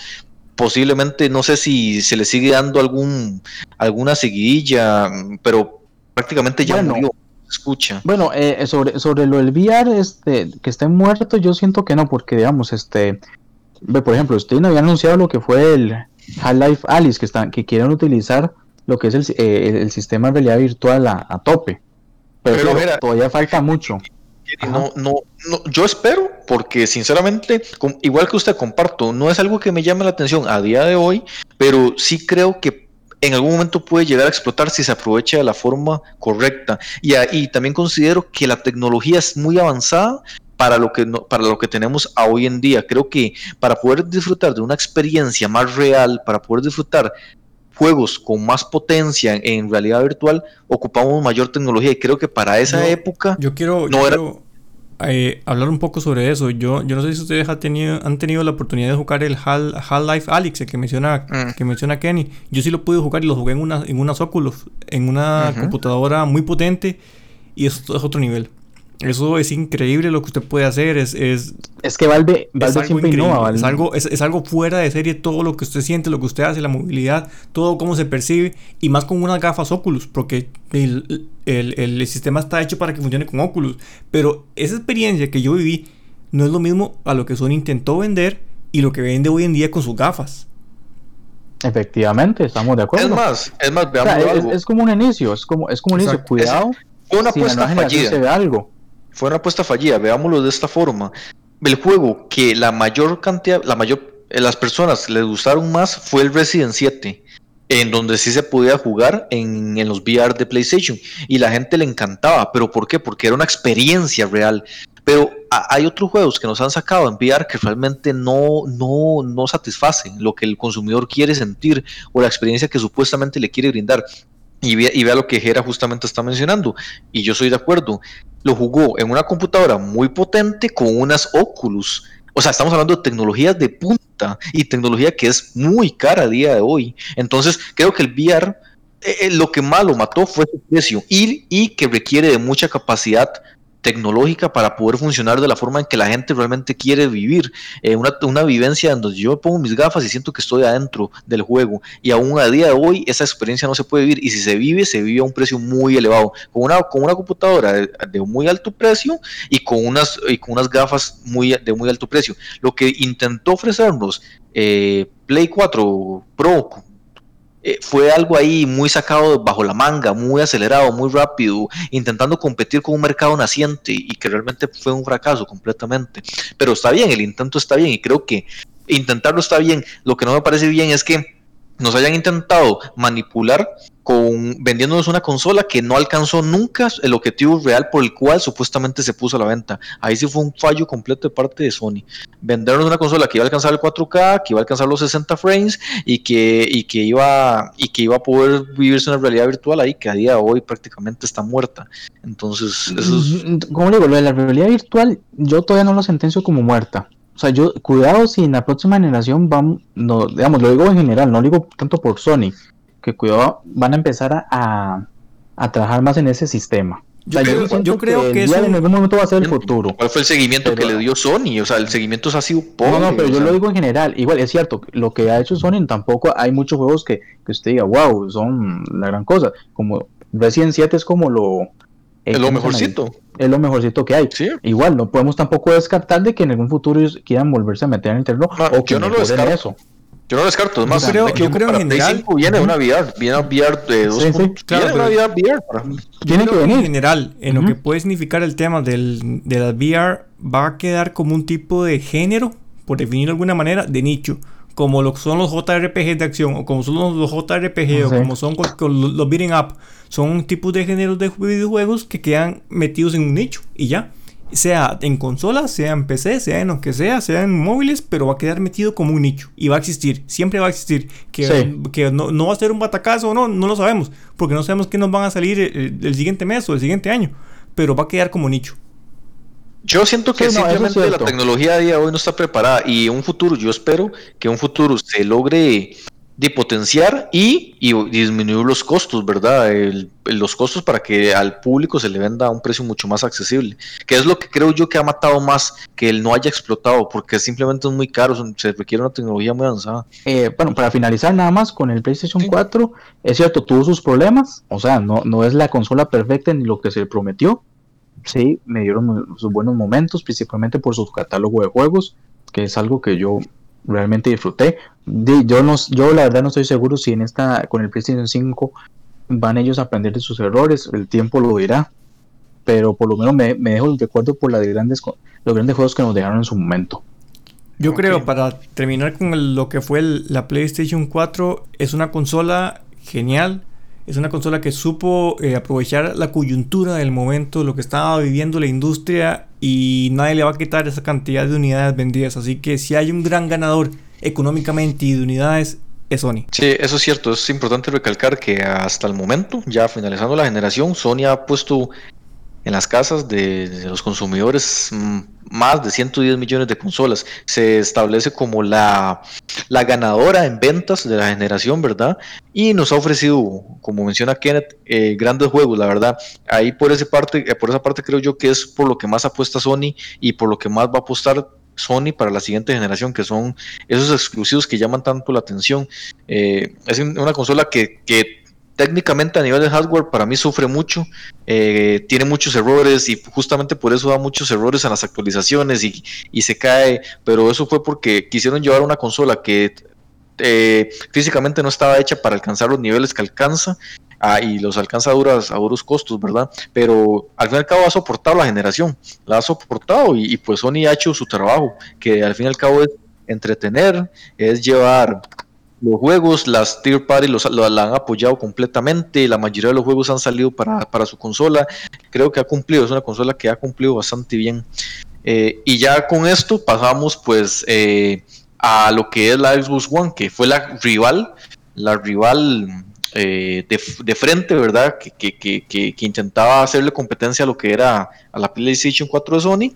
posiblemente no sé si se le sigue dando algún alguna seguidilla, pero prácticamente ya Bueno. murió. Escucha. Bueno, eh, sobre, sobre lo del VR, este, que esté muerto, yo siento que no, porque digamos, este, ve, por ejemplo, usted no había anunciado lo que fue el Half-Life Alice, que están, que quieren utilizar lo que es el, eh, el, el sistema de realidad virtual a, a tope. Pero, Pero claro, mira- todavía falta mucho. No, no, no, yo espero, porque sinceramente, igual que usted comparto, no es algo que me llame la atención a día de hoy, pero sí creo que en algún momento puede llegar a explotar si se aprovecha de la forma correcta. Y, a- y también considero que la tecnología es muy avanzada para lo que no- para lo que tenemos a hoy en día. Creo que para poder disfrutar de una experiencia más real, para poder disfrutar juegos con más potencia en realidad virtual, ocupamos mayor tecnología y creo que para esa Yo- época Yo quiero, No yo era- quiero, eh, hablar un poco sobre eso. Yo, yo no sé si ustedes han tenido, han tenido la oportunidad de jugar el Hal- Half-Life Alyx, el que menciona, Mm. que menciona Kenny. Yo sí lo pude jugar y lo jugué en, una, en unas Oculus, en una computadora muy potente y eso es otro nivel. Eso es increíble lo que usted puede hacer. Es, es, Es que Valve, es Valve algo siempre increíble. innova. Valve. Es algo, es, es algo fuera de serie todo lo que usted siente, lo que usted hace, la movilidad, todo cómo se percibe. Y más con unas gafas Oculus, porque el, el- el sistema está hecho para que funcione con Oculus. Pero esa experiencia que yo viví no es lo mismo a lo que Sony intentó vender y lo que vende hoy en día con sus gafas. Efectivamente, estamos de acuerdo. Es más, es más, O veamos sea, algo. es como un inicio, es como, es como un inicio. Cuidado, una si en la apuesta fallida. se ve algo. Fue una apuesta fallida, veámoslo de esta forma. el juego que la mayor cantidad, la mayor, eh, las personas les gustaron más fue el Resident 7 en donde sí se podía jugar en, en, los VR de PlayStation y la gente le encantaba. ¿Pero por qué? Porque era una experiencia real. Pero hay otros juegos que nos han sacado en VR que realmente no, no, no satisfacen lo que el consumidor quiere sentir o la experiencia que supuestamente le quiere brindar. Y vea, y lo que Gera justamente está mencionando. Y yo soy de acuerdo. Lo jugó en una computadora muy potente con unas Oculus. O sea, estamos hablando de tecnologías de punta y tecnología que es muy cara a día de hoy. Entonces, creo que el VR, eh, eh, lo que más lo mató fue su precio y que requiere de mucha capacidad tecnológica para poder funcionar de la forma en que la gente realmente quiere vivir. Eh, una, una, vivencia en donde yo pongo mis gafas y siento que estoy adentro del juego. Y aún a día de hoy esa experiencia no se puede vivir. Y si se vive, se vive a un precio muy elevado. Con una, con una computadora de, muy alto precio y con unas, y con unas gafas muy, de muy alto precio. Lo que intentó ofrecernos eh, Play 4 Pro eh, fue algo ahí muy sacado bajo la manga, muy acelerado, muy rápido, intentando competir con un mercado naciente y que realmente fue un fracaso completamente. Pero está bien, el intento está bien y creo que intentarlo está bien. Lo que no me parece bien es que nos hayan intentado manipular con vendiéndonos una consola que no alcanzó nunca el objetivo real por el cual supuestamente se puso a la venta. Ahí sí fue un fallo completo de parte de Sony. Vendernos una consola que iba a alcanzar el 4K, que iba a alcanzar los 60 frames y que, y que iba y que iba a poder vivirse una realidad virtual ahí que a día de hoy prácticamente está muerta. Entonces, eso es... Mm, Como digo, la realidad virtual yo todavía no lo sentencio como muerta. O sea, yo, cuidado si en la próxima generación vamos, no, digamos, lo digo en general, no lo digo tanto por Sony, que cuidado, van a empezar a, a, a trabajar más en ese sistema. Yo, O sea, creo, siento yo creo que, el día eso... en algún momento va a ser el futuro. ¿Cuál fue el seguimiento Pero- que le dio Sony? O sea, el seguimiento ha sido pobre. No, no, pero yo sea, lo digo en general. Igual, es cierto, lo que ha hecho Sony tampoco hay muchos juegos que, que usted diga, wow, son la gran cosa. Como Resident 7 es como lo. Es lo mejorcito. Es lo mejorcito que hay. Sí. Igual, no podemos tampoco descartar de que en algún futuro ellos quieran volverse a meter en el terreno No, o que yo no lo descarto. eso. Yo no lo descarto. Es más, Yo creo- yo creo en general- 5 viene una VR, viene una VR de dos Sí, sí. puntos. Claro, viene una VR para Tiene que creo En venir. general, en lo que puede significar el tema del, de las VR, va a quedar como un tipo de género, por definirlo de alguna manera, de nicho. Como lo son los JRPG de acción, o como son los, los JRPG, o como son los, los beating up. Son tipos de géneros de videojuegos que quedan metidos en un nicho y ya. Sea en consolas, sea en PC, sea en lo que sea, sea en móviles, pero va a quedar metido como un nicho. Y va a existir, siempre va a existir. Que, Sí. que no, no va a ser un batacazo o no, no lo sabemos. Porque no sabemos qué nos van a salir el, el siguiente mes o el siguiente año. Pero va a quedar como nicho. Yo siento que Sí, no, eso es simplemente la tecnología de hoy no está preparada y un futuro, yo espero que un futuro se logre de potenciar y, y disminuir los costos, ¿verdad? El- los costos para que al público se le venda a un precio mucho más accesible, que es lo que creo yo que ha matado más que él no haya explotado, porque simplemente es muy caro, se requiere una tecnología muy avanzada. Eh, bueno, para finalizar nada más con el PlayStation Sí. 4, es cierto, tuvo sus problemas, o sea, no, no es la consola perfecta ni lo que se prometió. Sí, me dieron sus buenos momentos, principalmente por su catálogo de juegos, que es algo que yo realmente disfruté. Di- Yo, no, yo la verdad no estoy seguro si en esta, con el PlayStation 5 van ellos a aprender de sus errores, el tiempo lo dirá, pero por lo menos me, me dejo el recuerdo por las grandes, los grandes juegos que nos dejaron en su momento. Yo creo, para terminar con el- lo que fue el- la PlayStation 4, es una consola genial. Es una consola que supo eh, aprovechar la coyuntura del momento, lo que estaba viviendo la industria y nadie le va a quitar esa cantidad de unidades vendidas. Así que si hay un gran ganador económicamente y de unidades, es Sony. Sí, eso es cierto. Es importante recalcar que hasta el momento, ya finalizando la generación, Sony ha puesto en las casas de, los consumidores mm, más de 110 millones de consolas. Se establece como la, la ganadora en ventas de la generación, ¿verdad? Y nos ha ofrecido, como menciona Kenneth, eh, grandes juegos, la verdad. Ahí por esa parte, eh, por esa parte creo yo que es por lo que más apuesta Sony y por lo que más va a apostar Sony para la siguiente generación, que son esos exclusivos que llaman tanto la atención. Eh, es un- una consola que técnicamente a nivel de hardware para mí sufre mucho, eh, tiene muchos errores y justamente por eso da muchos errores en las actualizaciones y, y se cae, pero eso fue porque quisieron llevar una consola que eh, físicamente no estaba hecha para alcanzar los niveles que alcanza ah, y los alcanza a, duras, a duros costos, ¿verdad? Pero al fin y al cabo ha soportado la generación, la ha soportado y, pues Sony ha hecho su trabajo, que al fin y al cabo es entretener, es llevar los juegos, las tier party los, la han apoyado completamente, la mayoría de los juegos han salido para, para, su consola, creo que ha cumplido, es una consola que ha cumplido bastante bien. Eh, y ya con esto pasamos pues eh, a lo que es la Xbox One, que fue la rival, la rival eh, de, frente, ¿verdad? Que, que, intentaba hacerle competencia a lo que era a la PlayStation 4 de Sony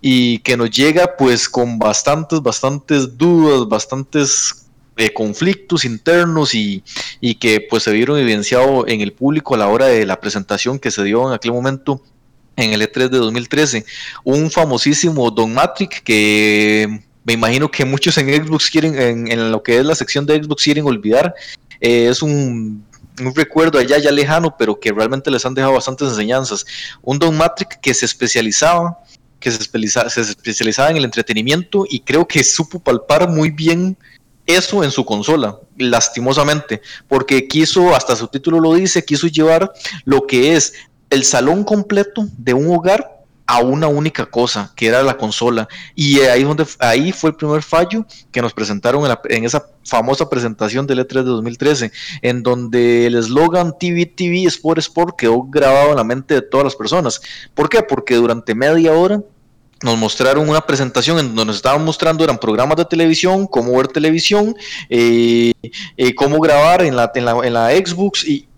y que nos llega pues con bastantes, bastantes dudas, bastantes conflictos internos y, y, que pues se vieron evidenciados en el público a la hora de la presentación que se dio en aquel momento en el E3 de 2013. Un famosísimo Don Matrix que me imagino que muchos en Xbox quieren, en, lo que es la sección de Xbox quieren olvidar. Eh, es un, recuerdo allá ya lejano, pero que realmente les han dejado bastantes enseñanzas. Un Don Matrix que se especializaba que se especializaba, se especializaba en el entretenimiento y creo que supo palpar muy bien eso en su consola, lastimosamente, porque quiso, hasta su título lo dice, quiso llevar lo que es el salón completo de un hogar a una única cosa, que era la consola. Y ahí, donde, ahí fue el primer fallo que nos presentaron en, esa famosa presentación del E3 de 2013, en donde el eslogan TV, TV, Sport, Sport quedó grabado en la mente de todas las personas. ¿Por qué? Porque durante media hora nos mostraron una presentación en donde nos estaban mostrando eran programas de televisión, cómo ver televisión, eh, eh, cómo grabar en la, en la, Xbox y,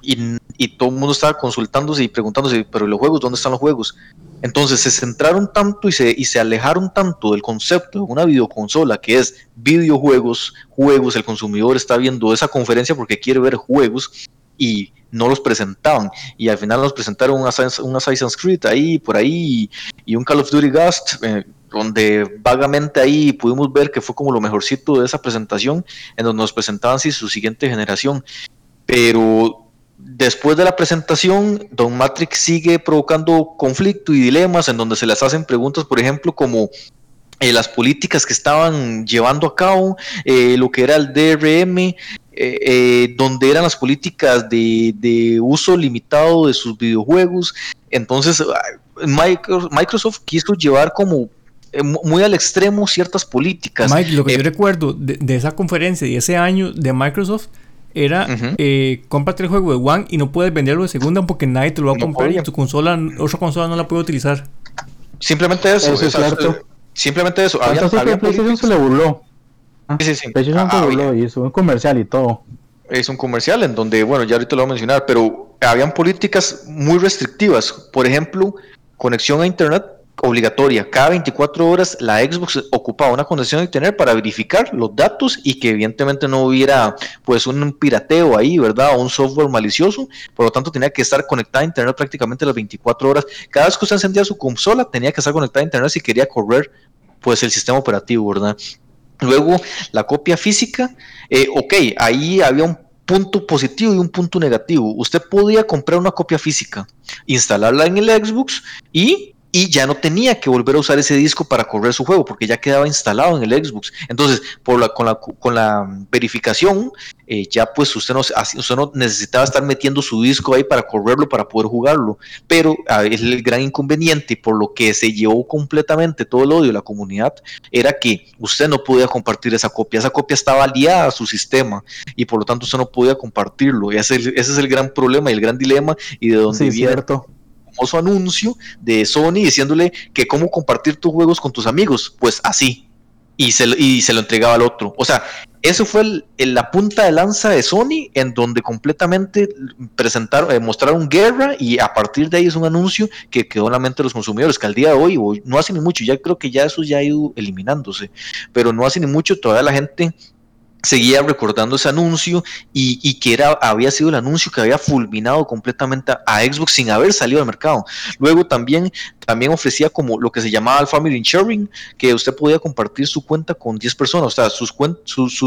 y todo el mundo estaba consultándose y preguntándose, pero los juegos? ¿Dónde están los juegos? Entonces se centraron tanto y se, y se alejaron tanto del concepto de una videoconsola que es videojuegos, juegos, el consumidor está viendo esa conferencia porque quiere ver juegos y no los presentaban. Y al final nos presentaron un Assassin's, Creed ahí, por ahí, y, un Call of Duty Ghost, eh, donde vagamente ahí pudimos ver que fue como lo mejorcito de esa presentación, en donde nos presentaban sí, su siguiente generación. Pero Después de la presentación, Don Matrix sigue provocando conflicto y dilemas en donde se les hacen preguntas, por ejemplo, como eh, las políticas que estaban llevando a cabo, eh, lo que era el DRM, eh, donde eran las políticas de, uso limitado de sus videojuegos. Entonces, Microsoft quiso llevar como muy al extremo ciertas políticas. Mike, lo que yo recuerdo de, de, esa conferencia y ese año de Microsoft era eh, cómprate el juego de One y no puedes venderlo de segunda porque nadie te lo va a comprar y tu consola, otra consola no la puede utilizar. Simplemente eso. es cierto. Simplemente eso. Había, PlayStation se le burló. Sí, sí, ah, burló y hizo un comercial y todo. Es un comercial en donde, bueno, ya ahorita lo voy a mencionar, pero habían políticas muy restrictivas. Por ejemplo, conexión a Internet obligatoria. Cada 24 horas la Xbox ocupaba una conexión de Internet para verificar los datos y que evidentemente no hubiera pues un pirateo ahí, ¿verdad? O un software malicioso. Por lo tanto, tenía que estar conectada a Internet prácticamente las 24 horas. Cada vez que usted encendía su consola, tenía que estar conectada a Internet si quería correr pues el sistema operativo, ¿verdad? Luego, la copia física, eh, ok, ahí había un punto positivo y un punto negativo. Usted podía comprar una copia física, instalarla en el Xbox y y ya no tenía que volver a usar ese disco para correr su juego porque ya quedaba instalado en el Xbox. Entonces, por la, con, la, con la verificación, eh, ya pues usted no, usted no necesitaba estar metiendo su disco ahí para correrlo, para poder jugarlo. Pero es el gran inconveniente, por lo que se llevó completamente todo el odio de la comunidad, era que usted no podía compartir esa copia. Esa copia estaba aliada a su sistema y por lo tanto usted no podía compartirlo. Y ese, ese es el gran problema y el gran dilema y de dónde sí, viene. Cierto famoso anuncio de Sony diciéndole que cómo compartir tus juegos con tus amigos, pues así, y se, y se lo entregaba al otro. O sea, eso fue la punta de lanza de Sony en donde completamente presentaron, eh, mostraron guerra y a partir de ahí es un anuncio que quedó en la mente de los consumidores, que al día de hoy, no hace ni mucho, ya creo que ya eso ya ha ido eliminándose, pero no hace ni mucho, todavía la gente seguía recordando ese anuncio y, que era, había sido el anuncio que había fulminado completamente a, Xbox sin haber salido al mercado. Luego también, también ofrecía como lo que se llamaba el Family Sharing, que usted podía compartir su cuenta con 10 personas, o sea, sus,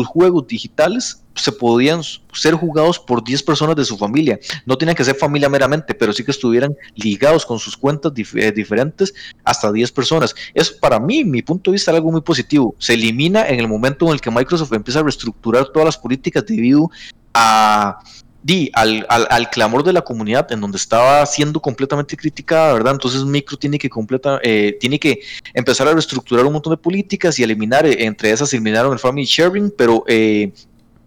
juegos digitales se podían ser jugados por 10 personas de su familia. No tenían que ser familia meramente, pero sí que estuvieran ligados con sus cuentas eh, diferentes hasta 10 personas. Es para mí, mi punto de vista, algo muy positivo. Se elimina en el momento en el que Microsoft empieza a reestructurar todas las políticas debido a di al, al, clamor de la comunidad en donde estaba siendo completamente criticada, ¿verdad? Entonces Micro tiene que completa, eh, tiene que empezar a reestructurar un montón de políticas y eliminar, eh, entre esas eliminaron el family sharing, pero eh,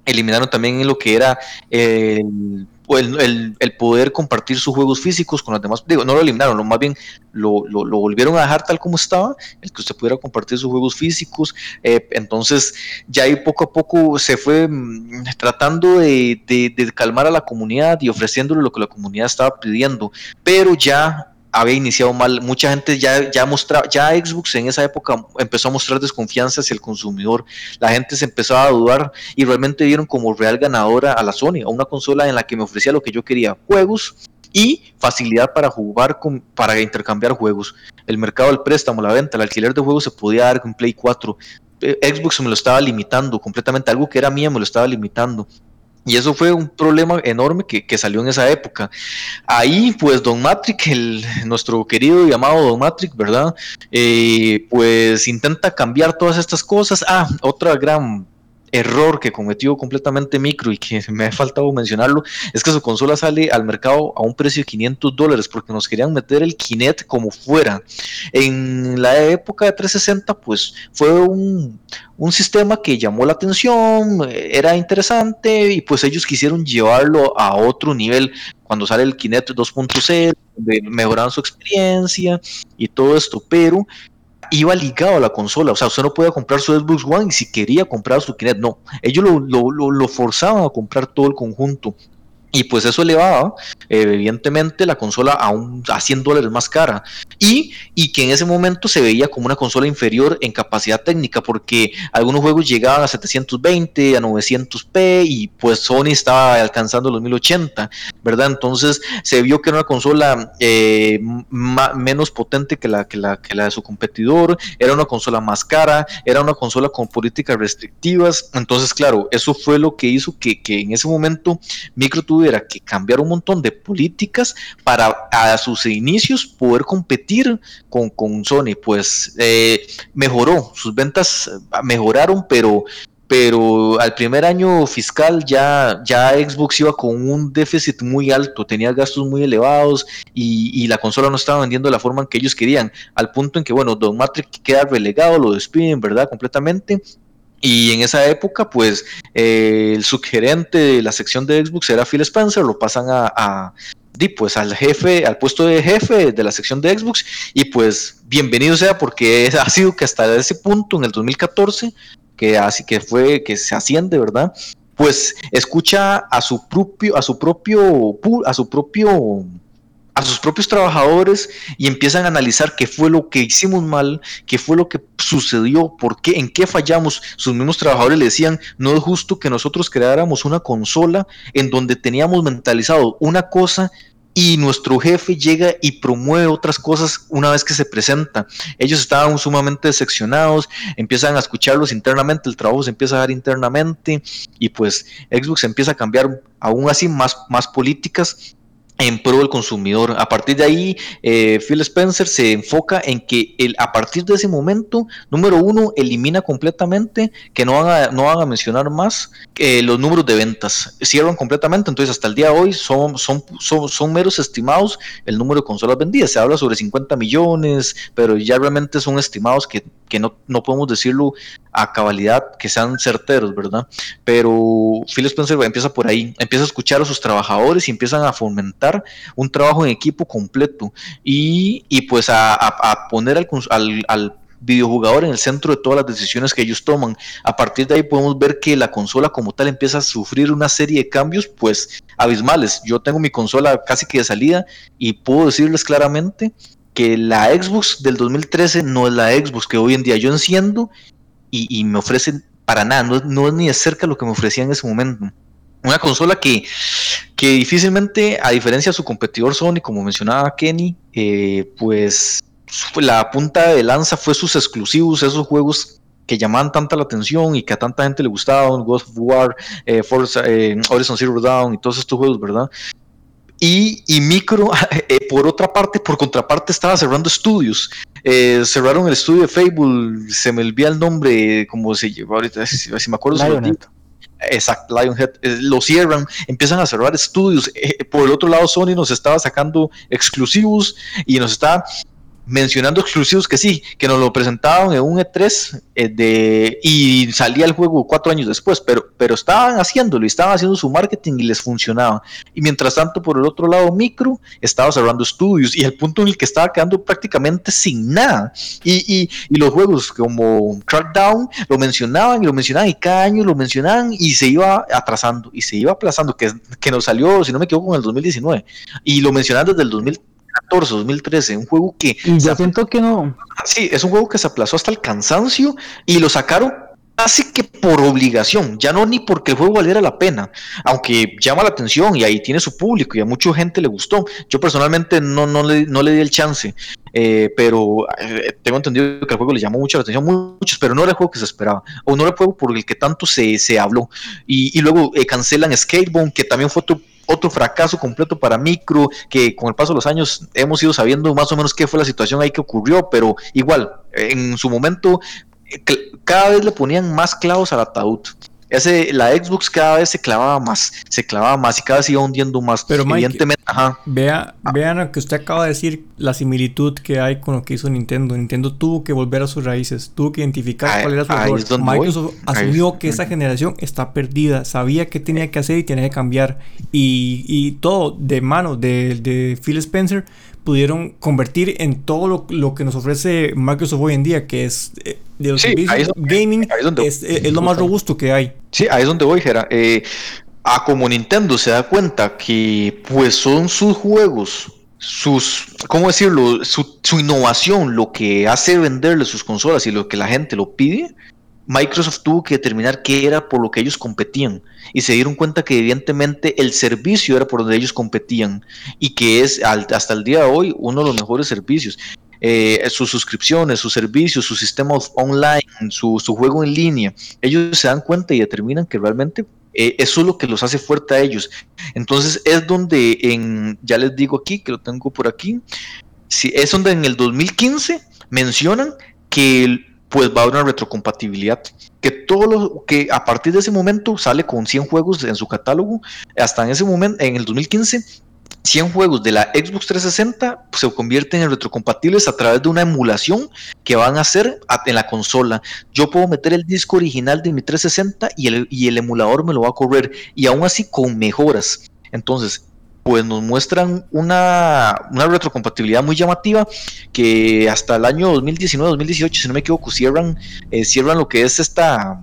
eliminaron también lo que era el el, el, poder compartir sus juegos físicos con los demás. Digo, no lo eliminaron, lo más bien lo, lo, volvieron a dejar tal como estaba, el que usted pudiera compartir sus juegos físicos. Eh, entonces, ya ahí poco a poco se fue mm, tratando de, de, de calmar a la comunidad y ofreciéndole lo que la comunidad estaba pidiendo, pero ya había iniciado mal. Mucha gente ya, ya mostraba, ya Xbox en esa época empezó a mostrar desconfianza hacia el consumidor. La gente se empezó a dudar y realmente vieron como real ganadora a la Sony, a una consola en la que me ofrecía lo que yo quería, juegos y facilidad para jugar, para intercambiar juegos. El mercado del préstamo, la venta, el alquiler de juegos se podía dar con Play 4. Eh, Xbox me lo estaba limitando completamente, algo que era mío me lo estaba limitando. Y eso fue un problema enorme que, salió en esa época. Ahí, pues, Don Matrix, el, nuestro querido y amado Don Matrix, ¿verdad? Eh, pues intenta cambiar todas estas cosas. Ah, otra gran error que cometió completamente Micro y que me ha faltado mencionarlo es que su consola sale al mercado a un precio de 500 dólares porque nos querían meter el Kinect como fuera. En la época de 360 pues fue un, un sistema que llamó la atención, era interesante y pues ellos quisieron llevarlo a otro nivel cuando sale el Kinect 2.0, mejoraron su experiencia y todo esto, pero iba ligado a la consola. O sea, usted no podía comprar su Xbox One y si quería comprar su Kinect, no. Ellos lo, lo, lo forzaban a comprar todo el conjunto. Y pues eso elevaba, evidentemente, la consola a, un, a 100 dólares más cara. Y, y que en ese momento se veía como una consola inferior en capacidad técnica, porque algunos juegos llegaban a 720, a 900p, y pues Sony estaba alcanzando los 1080, ¿verdad? Entonces se vio que era una consola eh, menos potente que la, que, la, que la de su competidor, era una consola más cara, era una consola con políticas restrictivas. Entonces, claro, eso fue lo que hizo que, que en ese momento Micro tuvo tuviera que cambiar un montón de políticas para a sus inicios poder competir con, con Sony. Pues eh, mejoró, sus ventas mejoraron, pero pero al primer año fiscal ya, ya Xbox iba con un déficit muy alto, tenía gastos muy elevados y, y, la consola no estaba vendiendo de la forma en que ellos querían, al punto en que, bueno, Don Matrix queda relegado, lo despiden, ¿verdad? Completamente y en esa época, pues eh, el subgerente de la sección de Xbox era Phil Spencer, lo pasan a, a pues al jefe, al puesto de jefe de la sección de Xbox, y pues bienvenido sea porque [laughs] ha sido que hasta ese punto, en el 2014, que así que fue que se asciende, ¿verdad? Pues escucha a su propio, a su propio, a su propio a sus propios trabajadores y empiezan a analizar qué fue lo que hicimos mal, qué fue lo que sucedió, por qué, en qué fallamos. Sus mismos trabajadores le decían, no es justo que nosotros creáramos una consola en donde teníamos mentalizado una cosa y nuestro jefe llega y promueve otras cosas una vez que se presenta. Ellos estaban sumamente decepcionados, empiezan a escucharlos internamente, el trabajo se empieza a dar internamente y pues Xbox empieza a cambiar aún así más, más políticas en pro del consumidor. A partir de ahí, eh, Phil Spencer se enfoca en que el, a partir de ese momento, número uno, elimina completamente, que no van a, no van a mencionar más eh, los números de ventas. Cierran completamente, entonces hasta el día de hoy son, son, son, son, meros estimados el número de consolas vendidas. Se habla sobre 50 millones, pero ya realmente son estimados que, que no, no podemos decirlo a cabalidad, que sean certeros, ¿verdad? Pero Phil Spencer empieza por ahí, empieza a escuchar a sus trabajadores y empiezan a fomentar un trabajo en equipo completo y, y pues a, poner al, al, videojugador en el centro de todas las decisiones que ellos toman. A partir de ahí podemos ver que la consola como tal empieza a sufrir una serie de cambios pues abismales. Yo tengo mi consola casi que de salida y puedo decirles claramente que la Xbox del 2013 no es la Xbox que hoy en día yo enciendo y, me ofrecen para nada, no, es ni de cerca lo que me ofrecía en ese momento. Una consola que, que difícilmente, a diferencia de su competidor Sony, como mencionaba Kenny, eh, pues la punta de lanza fue sus exclusivos, esos juegos que llamaban tanta la atención y que a tanta gente le gustaban, Ghost of War, eh, Forza, eh, Horizon Zero Dawn y todos estos juegos, ¿verdad? Y, y Micro, [laughs] eh, por otra parte, por contraparte, estaba cerrando estudios. Eh, cerraron el estudio de Fable, se me olvida el nombre, como se llevó ahorita, [laughs] si, me acuerdo. Exacto, Lionhead, eh, lo cierran, empiezan a cerrar estudios. Eh, por el otro lado, Sony nos estaba sacando exclusivos y nos está mencionando exclusivos que sí, que nos lo presentaban en un E3 eh, de, y salía el juego cuatro años después, pero, pero estaban haciéndolo y estaban haciendo su marketing y les funcionaba. Y mientras tanto, por el otro lado, Micro estaba cerrando estudios y el punto en el que estaba quedando prácticamente sin nada. Y, y, y los juegos como Crackdown lo mencionaban y lo mencionaban y cada año lo mencionaban y se iba atrasando y se iba aplazando, que, que nos salió, si no me equivoco, en el 2019. Y lo mencionaban desde el 2000 2014, 2013, un juego que... Y yo siento que no. Sí, es un juego que se aplazó hasta el cansancio y lo sacaron casi que por obligación, ya no ni porque el juego valiera la pena, aunque llama la atención y ahí tiene su público y a mucha gente le gustó. Yo personalmente no, no, le, no le di el chance, eh, pero eh, tengo entendido que el juego le llamó mucho la atención, muchos, pero no era el juego que se esperaba, o no era el juego por el que tanto se, se habló. Y, y luego eh, cancelan Skatebone, que también fue otro otro fracaso completo para Micro, que con el paso de los años hemos ido sabiendo más o menos qué fue la situación ahí que ocurrió, pero igual, en su momento cada vez le ponían más clavos al ataúd. Ese, la Xbox cada vez se clavaba más, se clavaba más y cada vez iba hundiendo más. Pero Evidentemente, Vea, vean lo que usted acaba de decir, la similitud que hay con lo que hizo Nintendo. Nintendo tuvo que volver a sus raíces, tuvo que identificar cuál era su error. Microsoft asumió que esa generación está perdida, sabía qué tenía que hacer y tenía que cambiar. Y, y todo de mano de, de Phil Spencer pudieron convertir en todo lo, lo, que nos ofrece Microsoft hoy en día, que es eh, de los servicios gaming, es, es, lo más robusto que hay. Sí, ahí es donde voy, Jera. Eh, a como Nintendo se da cuenta que pues son sus juegos, sus, ¿cómo decirlo? Su, su innovación, lo que hace venderle sus consolas y lo que la gente lo pide, Microsoft tuvo que determinar qué era por lo que ellos competían y se dieron cuenta que evidentemente el servicio era por donde ellos competían y que es hasta el día de hoy uno de los mejores servicios. Eh, sus suscripciones, sus servicios, su sistema online, su, juego en línea, ellos se dan cuenta y determinan que realmente eh, eso es lo que los hace fuerte a ellos. Entonces es donde, en, ya les digo aquí, que lo tengo por aquí, si, es donde en el 2015 mencionan que pues va a haber una retrocompatibilidad. Que todo lo que a partir de ese momento sale con 100 juegos en su catálogo, hasta en ese momento, en el 2015, 100 juegos de la Xbox 360 se convierten en retrocompatibles a través de una emulación que van a hacer en la consola. Yo puedo meter el disco original de mi 360 y el, y el emulador me lo va a correr, y aún así con mejoras. Entonces, pues nos muestran una, retrocompatibilidad muy llamativa que hasta el año 2019-2018, si no me equivoco, cierran, eh, cierran lo que es esta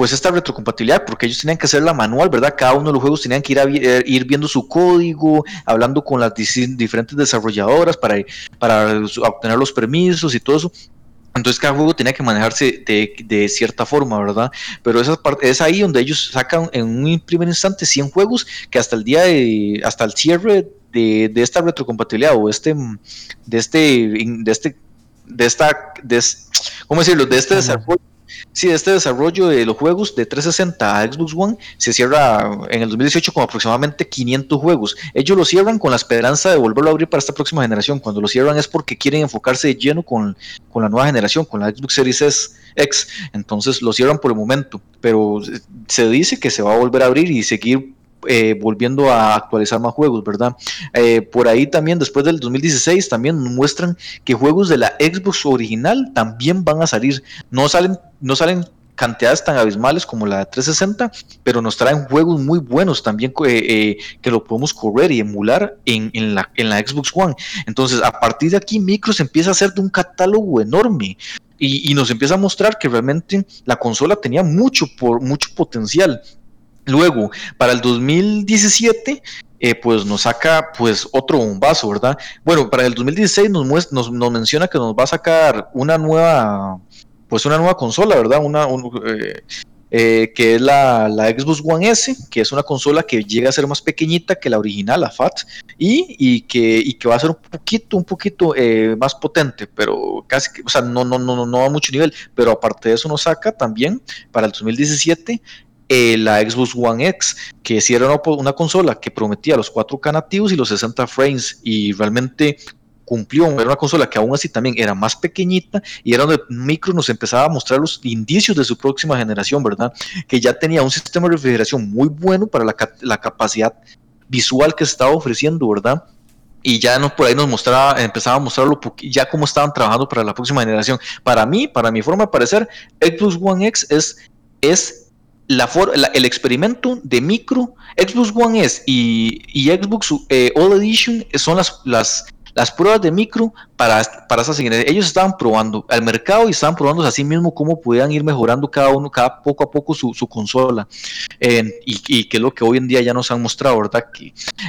pues esta retrocompatibilidad, porque ellos tenían que hacerla manual, ¿verdad? Cada uno de los juegos tenían que ir, a, eh, ir viendo su código, hablando con las diferentes desarrolladoras para, para obtener los permisos y todo eso. Entonces cada juego tenía que manejarse de, cierta forma, ¿verdad? Pero esa parte es ahí donde ellos sacan en un primer instante 100 juegos que hasta el día de, hasta el cierre de, esta retrocompatibilidad o este, de este, de este, de esta, de, ¿cómo decirlo? De este desarrollo Sí, este desarrollo de los juegos de 360 a Xbox One se cierra en el 2018 con aproximadamente 500 juegos. Ellos lo cierran con la esperanza de volverlo a abrir para esta próxima generación. Cuando lo cierran es porque quieren enfocarse de lleno con, con la nueva generación, con la Xbox Series X. Entonces lo cierran por el momento, pero se dice que se va a volver a abrir y seguir eh, volviendo a actualizar más juegos, ¿verdad? Eh, por ahí también, después del 2016, también muestran que juegos de la Xbox original también van a salir. No salen, no salen cantidades tan abismales como la de 360, pero nos traen juegos muy buenos también eh, que lo podemos correr y emular en, la, Xbox One. Entonces, a partir de aquí, Micros empieza a hacer de un catálogo enorme. Y, y, nos empieza a mostrar que realmente la consola tenía mucho, por, mucho potencial Luego, para el 2017, eh, pues nos saca pues otro bombazo, ¿verdad? Bueno, para el 2016 nos, nos, nos, menciona que nos va a sacar una nueva, pues una nueva consola, ¿verdad? Una, eh, eh, que es la, la, Xbox One S, que es una consola que llega a ser más pequeñita que la original, la FAT, y, y, que, y que va a ser un poquito, un poquito más potente, pero casi, o sea, no, no, no, no a mucho nivel, pero aparte de eso nos saca también para el 2017 eh, la Xbox One X, que si era una, consola que prometía los 4K nativos y los 60 frames, y realmente cumplió, era una consola que aún así también era más pequeñita y era donde Micro nos empezaba a mostrar los indicios de su próxima generación, ¿verdad? Que ya tenía un sistema de refrigeración muy bueno para la, la capacidad visual que estaba ofreciendo, ¿verdad? y ya por ahí nos mostraba, empezaba a mostrarlo ya cómo estaban trabajando para la próxima generación. Para mí, para mi forma de parecer, Xbox One X es, es el experimento de micro. Xbox One S y, y Xbox eh, All Edition son las, las pruebas de micro para, para esa Ellos estaban probando al mercado y estaban probando a sí mismo cómo podían ir mejorando cada uno, cada poco a poco su, consola. y, que es lo que hoy en día ya nos han mostrado, ¿verdad?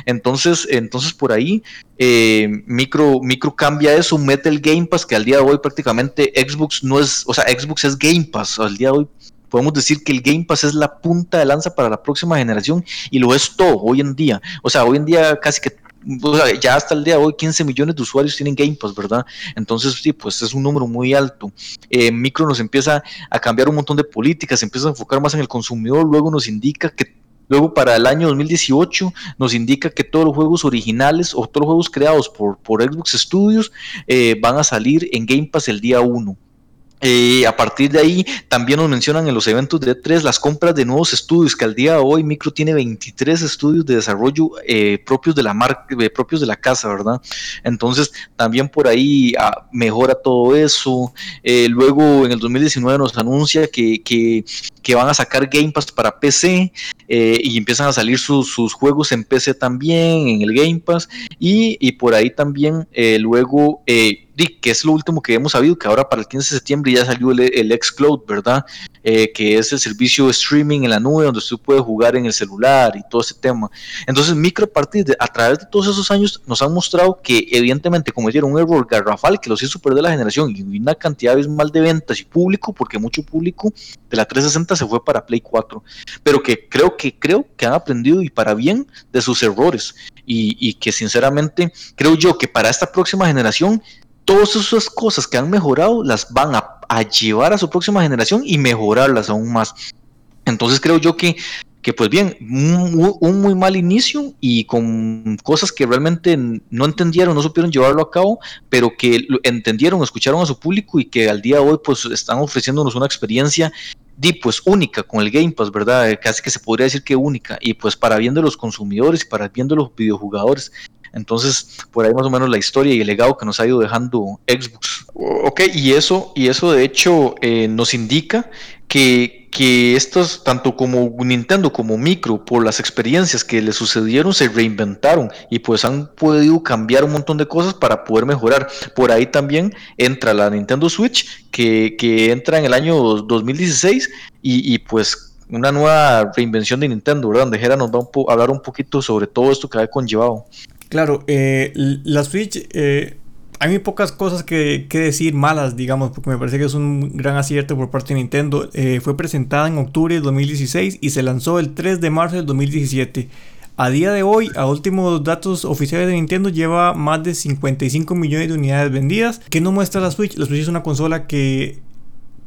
entonces, entonces por ahí eh, micro, micro cambia eso, mete el Game Pass, que al día de hoy prácticamente Xbox no es, o sea, Xbox es Game Pass, al día de hoy podemos decir que el Game Pass es la punta de lanza para la próxima generación y lo es todo hoy en día. O sea, hoy en día casi que ya hasta el día de hoy 15 millones de usuarios tienen Game Pass, ¿verdad? Entonces, sí, pues es un número muy alto. Eh, Micro nos empieza a cambiar un montón de políticas, empieza a enfocar más en el consumidor, luego nos indica que Luego para el año 2018 nos indica que todos los juegos originales o todos los juegos creados por, por Xbox Studios eh, van a salir en Game Pass el día 1. Eh, a partir de ahí, también nos mencionan en los eventos de E3 las compras de nuevos estudios, que al día de hoy Micro tiene 23 estudios de desarrollo eh, propios de la marca, eh, propios de la casa, ¿verdad? Entonces, también por ahí ah, mejora todo eso. luego, en el 2019 nos anuncia que, que, van a sacar Game Pass para PC y empiezan a salir sus, juegos en PC también, en el Game Pass. Y, y por ahí también, luego que es lo último que hemos sabido, que ahora para el 15 de septiembre ya salió el, el xCloud, ¿verdad? Eh, que es el servicio de streaming en la nube donde usted puede jugar en el celular y todo ese tema. Entonces, Micro a través de todos esos años nos han mostrado que evidentemente cometieron un error garrafal que los hizo perder la generación y una cantidad mal de ventas y público, porque mucho público de la 360 se fue para Play 4, pero que creo que creo que han aprendido y para bien de sus errores y que sinceramente creo yo que para esta próxima generación todas esas cosas que han mejorado las van a, llevar a su próxima generación y mejorarlas aún más. Entonces creo yo que, que pues bien, un, muy mal inicio y con cosas que realmente no entendieron, no supieron llevarlo a cabo, pero que entendieron, escucharon a su público y que al día de hoy pues están ofreciéndonos una experiencia di, pues única con el Game Pass, ¿verdad? Casi que se podría decir que única y pues para bien de los consumidores y para bien de los videojugadores. Entonces, por ahí más o menos la historia y el legado que nos ha ido dejando Xbox. Ok, y eso, y eso de hecho eh, nos indica que, que estos, tanto como Nintendo como Micro, por las experiencias que le sucedieron, se reinventaron y pues han podido cambiar un montón de cosas para poder mejorar. Por ahí también entra la Nintendo Switch, que, que entra en el año 2016 y, y pues una nueva reinvención de Nintendo, ¿verdad? Donde Jera nos va a hablar un poquito sobre todo esto que ha conllevado. Claro, eh, la Switch, eh, hay muy pocas cosas que, decir malas, digamos, porque me parece que es un gran acierto por parte de Nintendo. Eh, fue presentada en octubre de 2016 y se lanzó el 3 de marzo del 2017. A día de hoy, a últimos datos oficiales de Nintendo, lleva más de 55 millones de unidades vendidas. ¿Qué no muestra la Switch? La Switch es una consola que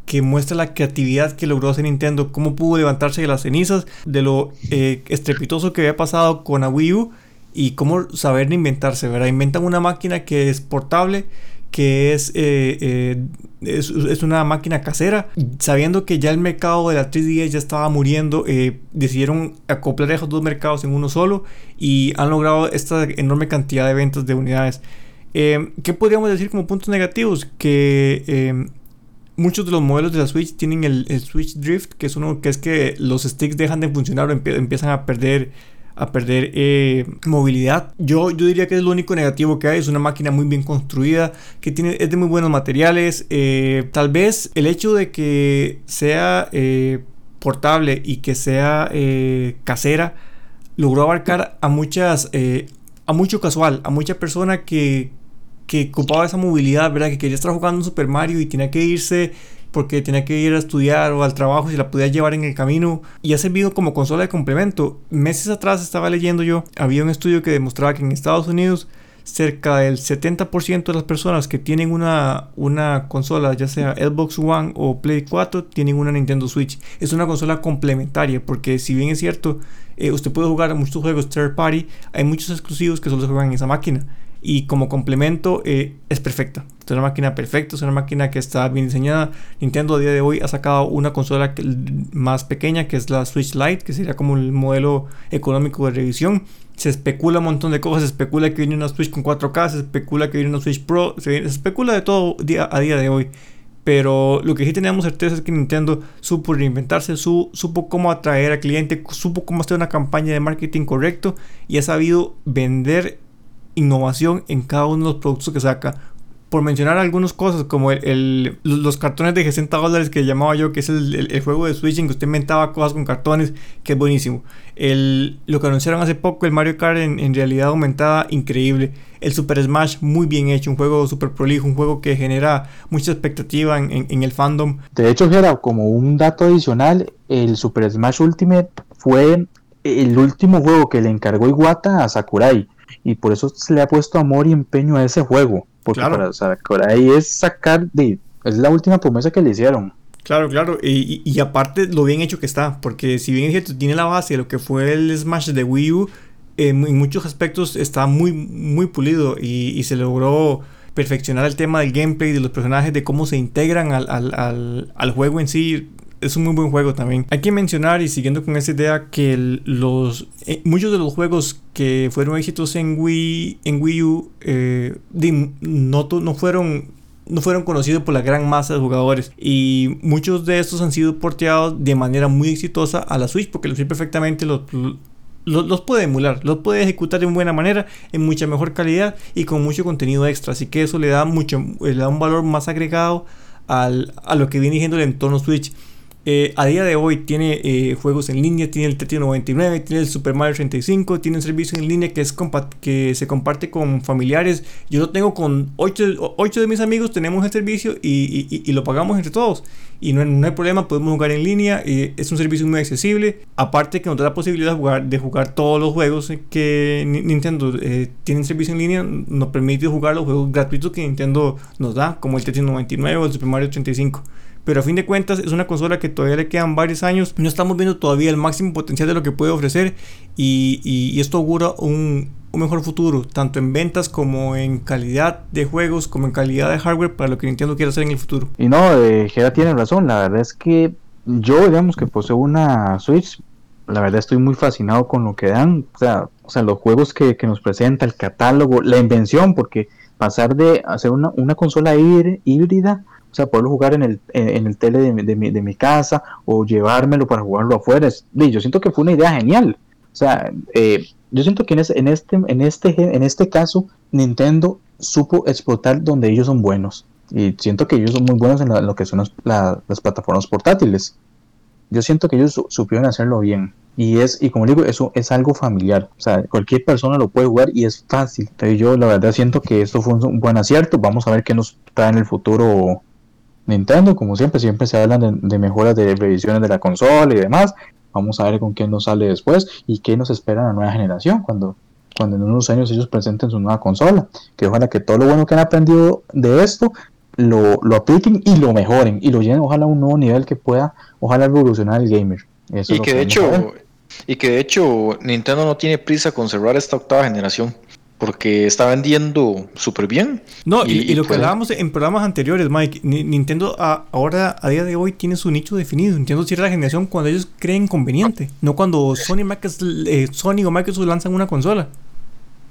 que muestra la creatividad que logró hacer Nintendo, cómo pudo levantarse de las cenizas, de lo estrepitoso que había pasado con la Wii U y cómo saber inventarse, ¿verdad? Inventan una máquina que es portable, que es, eh, eh, es, una máquina casera, sabiendo que ya el mercado de la 3DS ya estaba muriendo, eh, decidieron acoplar esos dos mercados en uno solo y han logrado esta enorme cantidad de ventas de unidades. ¿Qué podríamos decir como puntos negativos? Que muchos de los modelos de la Switch tienen el, el, Switch Drift, que es uno que es que los sticks dejan de funcionar o empiezan a perder a perder eh, movilidad. Yo, yo diría que es lo único negativo que hay. Es una máquina muy bien construida, que tiene, es de muy buenos materiales. Eh, tal vez el hecho de que sea eh, portable y que sea casera logró abarcar a muchas, a mucho casual, a mucha persona que, que ocupaba esa movilidad, ¿verdad? Que quería estar jugando un Super Mario y tenía que irse porque tenía que ir a estudiar o al trabajo y la podía llevar en el camino y ha servido como consola de complemento. Meses atrás estaba leyendo yo, había un estudio que demostraba que en Estados Unidos cerca del 70% de las personas que tienen una, una consola, ya sea Xbox One o Play 4, tienen una Nintendo Switch. Es una consola complementaria porque si bien es cierto, eh, usted puede jugar muchos juegos third party, hay muchos exclusivos que solo se juegan en esa máquina y como complemento eh, es perfecta. Es una máquina perfecta, es una máquina que está bien diseñada. Nintendo a día de hoy ha sacado una consola más pequeña que es la Switch Lite, que sería como el modelo económico de revisión. Se especula un montón de cosas, se especula que viene una Switch con 4K, se especula que viene una Switch Pro, se, especula de todo día, a día de hoy. Pero lo que sí tenemos certeza es que Nintendo supo reinventarse, supo cómo atraer al cliente, supo cómo hacer una campaña de marketing correcto y ha sabido vender innovación en cada uno de los productos que saca. Por mencionar algunas cosas, como el, los cartones de 60 dólares que llamaba yo, que es el, juego de Switch en que usted inventaba cosas con cartones, que es buenísimo. El, lo que anunciaron hace poco, el Mario Kart en, realidad aumentada, increíble. El Super Smash, muy bien hecho, un juego super prolijo, un juego que genera mucha expectativa en, el fandom. De hecho, como un dato adicional, el Super Smash Ultimate fue el último juego que le encargó Iwata a Sakurai y por eso se le ha puesto amor y empeño a ese juego. Porque para Sakurai es sacar de. Es la última promesa que le hicieron. Claro, claro. Y, y, aparte lo bien hecho que está. Porque si bien es cierto, tiene la base de lo que fue el Smash de Wii U. en muchos aspectos está muy, muy pulido. Y, y, se logró perfeccionar el tema del gameplay, de los personajes, de cómo se integran al, al, al, al juego en sí es un muy buen juego también. Hay que mencionar y siguiendo con esta idea que los eh, muchos de los juegos que fueron éxitos en Wii en Wii U eh, no, no fueron no fueron conocidos por la gran masa de jugadores y muchos de estos han sido porteados de manera muy exitosa a la Switch porque la Switch perfectamente los, los, puede emular, los puede ejecutar de buena manera, en mucha mejor calidad y con mucho contenido extra. Así que eso le da mucho, le da un valor más agregado al, a lo que viene siendo el entorno Switch. Eh, a día de hoy tiene eh, juegos en línea, tiene el Tetris 99, tiene el Super Mario 35, tiene un servicio en línea que, es que se comparte con familiares. Yo lo tengo con 8, de mis amigos, tenemos el servicio y, lo pagamos entre todos. Y no, hay problema, podemos jugar en línea, eh, es un servicio muy accesible. Aparte que nos da la posibilidad de jugar, de jugar todos los juegos que Nintendo tiene en servicio en línea, nos permite jugar los juegos gratuitos que Nintendo nos da, como el Tetris 99 o el Super Mario 35 pero a fin de cuentas es una consola que todavía le quedan varios años, no estamos viendo todavía el máximo potencial de lo que puede ofrecer y, esto augura un, mejor futuro, tanto en ventas como en calidad de juegos, como en calidad de hardware para lo que Nintendo quiere hacer en el futuro. Y no, eh, tiene razón, la verdad es que yo, digamos que poseo una Switch, la verdad estoy muy fascinado con lo que dan, o sea, o sea los juegos que, nos presenta, el catálogo, la invención, porque pasar de hacer una, una consola híbrida o sea, poderlo jugar en el, en el tele de, mi, de mi casa o llevármelo para jugarlo afuera. yo siento que fue una idea genial. O sea, eh, yo siento que en, en, este, en, este, en este caso Nintendo supo explotar donde ellos son buenos. Y siento que ellos son muy buenos en, lo que son las plataformas portátiles. Yo siento que ellos supieron hacerlo bien. Y es, y como digo, eso es algo familiar. O sea, cualquier persona lo puede jugar y es fácil. Entonces yo la verdad siento que esto fue un buen acierto. Vamos a ver qué nos trae en el futuro Nintendo, como siempre, siempre se hablan de, mejoras de revisiones de la consola y demás. Vamos a ver con qué nos sale después y qué nos espera la nueva generación cuando, cuando en unos años ellos presenten su nueva consola. Que ojalá que todo lo bueno que han aprendido de esto lo, lo apliquen y lo mejoren y lo llenen ojalá a un nuevo nivel que pueda, ojalá revolucionar el gamer. y que de hecho, y que de hecho Nintendo no tiene prisa con cerrar esta octava generación porque está vendiendo súper bien. No, y, lo que pues hablábamos en programas anteriores, Mike, Nintendo ahora, a día de hoy, tiene su nicho definido. Nintendo cierra la generación cuando ellos creen conveniente, no cuando Sony, eh, Sony o Microsoft lanzan una consola.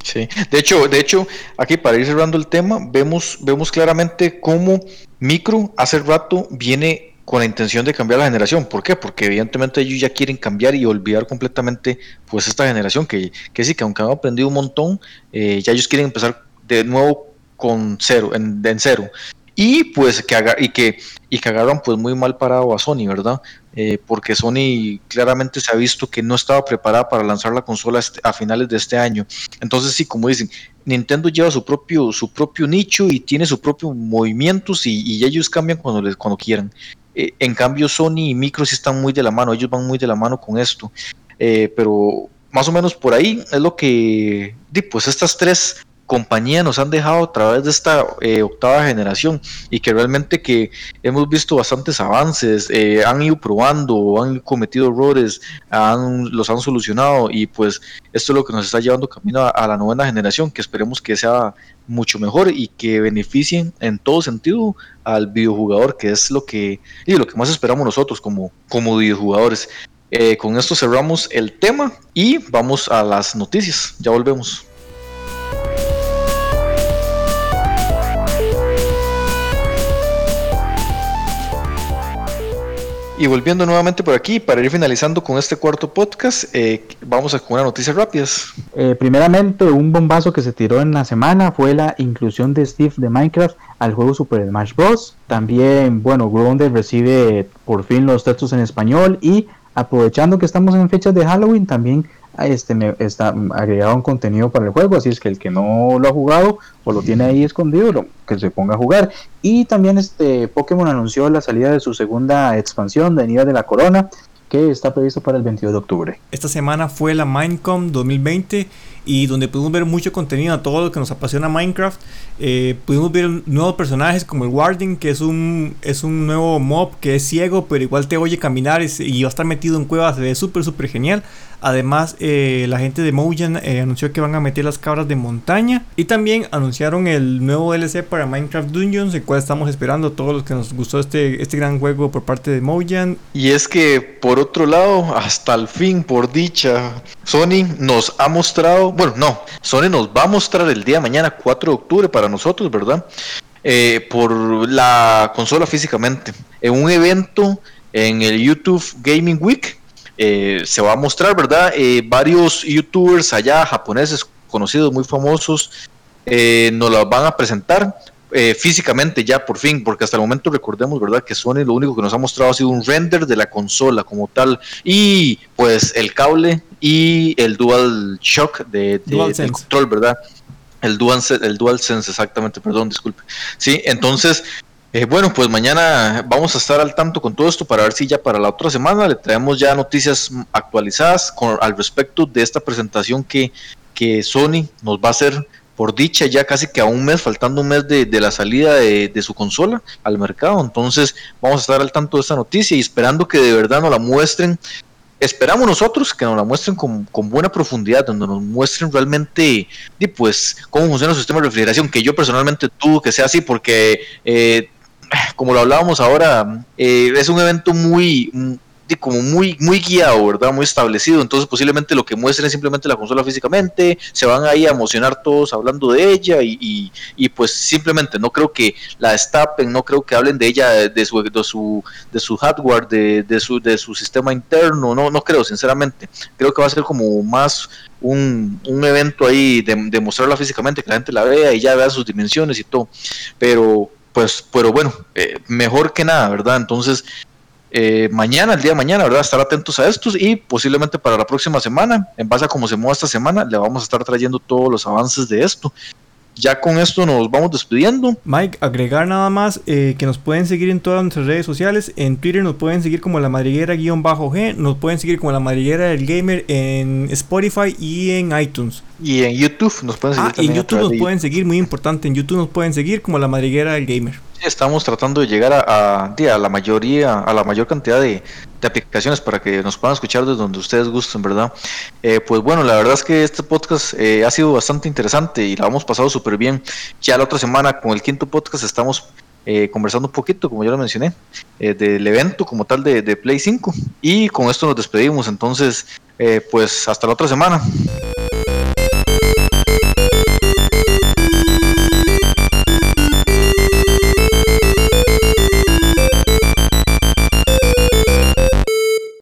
Sí, de hecho, de hecho, aquí para ir cerrando el tema, vemos, vemos claramente cómo Micro hace rato viene con la intención de cambiar la generación. ¿Por qué? Porque evidentemente ellos ya quieren cambiar y olvidar completamente pues esta generación que, que sí, que aunque han aprendido un montón, eh, ya ellos quieren empezar de nuevo con cero, en, cero y pues que haga, y que y que agarran pues muy mal parado a Sony, ¿verdad? Eh, porque Sony claramente se ha visto que no estaba preparada para lanzar la consola este, a finales de este año. Entonces sí, como dicen, Nintendo lleva su propio su propio nicho y tiene su propio movimientos y, ellos cambian cuando les cuando quieran. Eh, en cambio Sony y Micro sí están muy de la mano, ellos van muy de la mano con esto. Eh, pero más o menos por ahí es lo que, pues estas tres compañía nos han dejado a través de esta eh, octava generación y que realmente que hemos visto bastantes avances, eh, han ido probando, han cometido errores, han, los han solucionado y pues esto es lo que nos está llevando camino a, la novena generación que esperemos que sea mucho mejor y que beneficien en todo sentido al videojugador que es lo que y lo que más esperamos nosotros como, como videojugadores. Eh, con esto cerramos el tema y vamos a las noticias. Ya volvemos. Y volviendo nuevamente por aquí, para ir finalizando con este cuarto podcast, eh, vamos a con noticias rápidas. Eh, primeramente, un bombazo que se tiró en la semana fue la inclusión de Steve de Minecraft al juego Super Smash Bros. También, bueno, Grounded recibe por fin los textos en español y aprovechando que estamos en fechas de Halloween, también este me está agregado un contenido para el juego, así es que el que no lo ha jugado o lo tiene ahí escondido, que se ponga a jugar. Y también este Pokémon anunció la salida de su segunda expansión de Nidas de la Corona, que está previsto para el 22 de octubre. Esta semana fue la Minecon 2020 y donde pudimos ver mucho contenido a todo lo que nos apasiona Minecraft. Eh, pudimos ver nuevos personajes como el Warden, que es un, es un nuevo mob que es ciego, pero igual te oye caminar y, va a estar metido en cuevas, se ve súper, súper genial. Además, eh, la gente de Mojang eh, anunció que van a meter las cabras de montaña. Y también anunciaron el nuevo DLC para Minecraft Dungeons, el cual estamos esperando a todos los que nos gustó este, este gran juego por parte de Mojang. Y es que, por otro lado, hasta el fin, por dicha, Sony nos ha mostrado, bueno, no, Sony nos va a mostrar el día de mañana, 4 de octubre, para nosotros, ¿verdad? Eh, por la consola físicamente. En un evento en el YouTube Gaming Week eh, se va a mostrar, ¿verdad? Eh, varios youtubers allá, japoneses conocidos, muy famosos, eh, nos la van a presentar. físicamente ya por fin, porque hasta el momento recordemos, ¿verdad? Que Sony lo único que nos ha mostrado ha sido un render de la consola como tal y pues el cable y el Dual Shock de, de control, ¿verdad? El Dual, el Dual Sense, exactamente, perdón, disculpe. Sí, entonces eh, bueno, pues mañana vamos a estar al tanto con todo esto para ver si ya para la otra semana le traemos ya noticias actualizadas con, al respecto de esta presentación que, que Sony nos va a hacer por dicha ya casi que a un mes, faltando un mes de, la salida de, su consola al mercado. Entonces vamos a estar al tanto de esta noticia y esperando que de verdad nos la muestren. Esperamos nosotros que nos la muestren con, buena profundidad, donde nos muestren realmente pues cómo funciona el sistema de refrigeración, que yo personalmente dudo que sea así porque eh, como lo hablábamos ahora, eh, es un evento muy, como muy, muy guiado, ¿verdad? Muy establecido. Entonces, posiblemente lo que muestren es simplemente la consola físicamente, se van ahí a emocionar todos hablando de ella y, y, pues simplemente no creo que la destapen, no creo que hablen de ella, de su, de su, de su hardware, de, de, su, de su sistema interno, no, no creo, sinceramente. Creo que va a ser como más un, un evento ahí de, de mostrarla físicamente, que la gente la vea y ya vea sus dimensiones y todo. Pero pues, pero bueno, eh, mejor que nada, ¿verdad? Entonces, eh, mañana, el día de mañana, ¿verdad? Estar atentos a estos y posiblemente para la próxima semana, en base a cómo se mueva esta semana, le vamos a estar trayendo todos los avances de esto ya con esto nos vamos despidiendo. Mike, agregar nada más eh, que nos pueden seguir en todas nuestras redes sociales. En Twitter nos pueden seguir como la madriguera-g. Nos pueden seguir como la madriguera del gamer en Spotify y en iTunes. Y en YouTube nos pueden seguir. Ah, en YouTube nos pueden seguir, muy importante. En YouTube nos pueden seguir como la madriguera del gamer estamos tratando de llegar a, la mayoría, a la mayor cantidad de, aplicaciones para que nos puedan escuchar desde donde ustedes gusten, ¿verdad? Eh, pues bueno, la verdad es que este podcast eh, ha sido bastante interesante y la hemos pasado súper bien. Ya la otra semana con el quinto podcast estamos eh, conversando un poquito, como ya lo mencioné, del evento como tal de, Play 5. Y con esto nos despedimos, entonces, pues hasta la otra semana.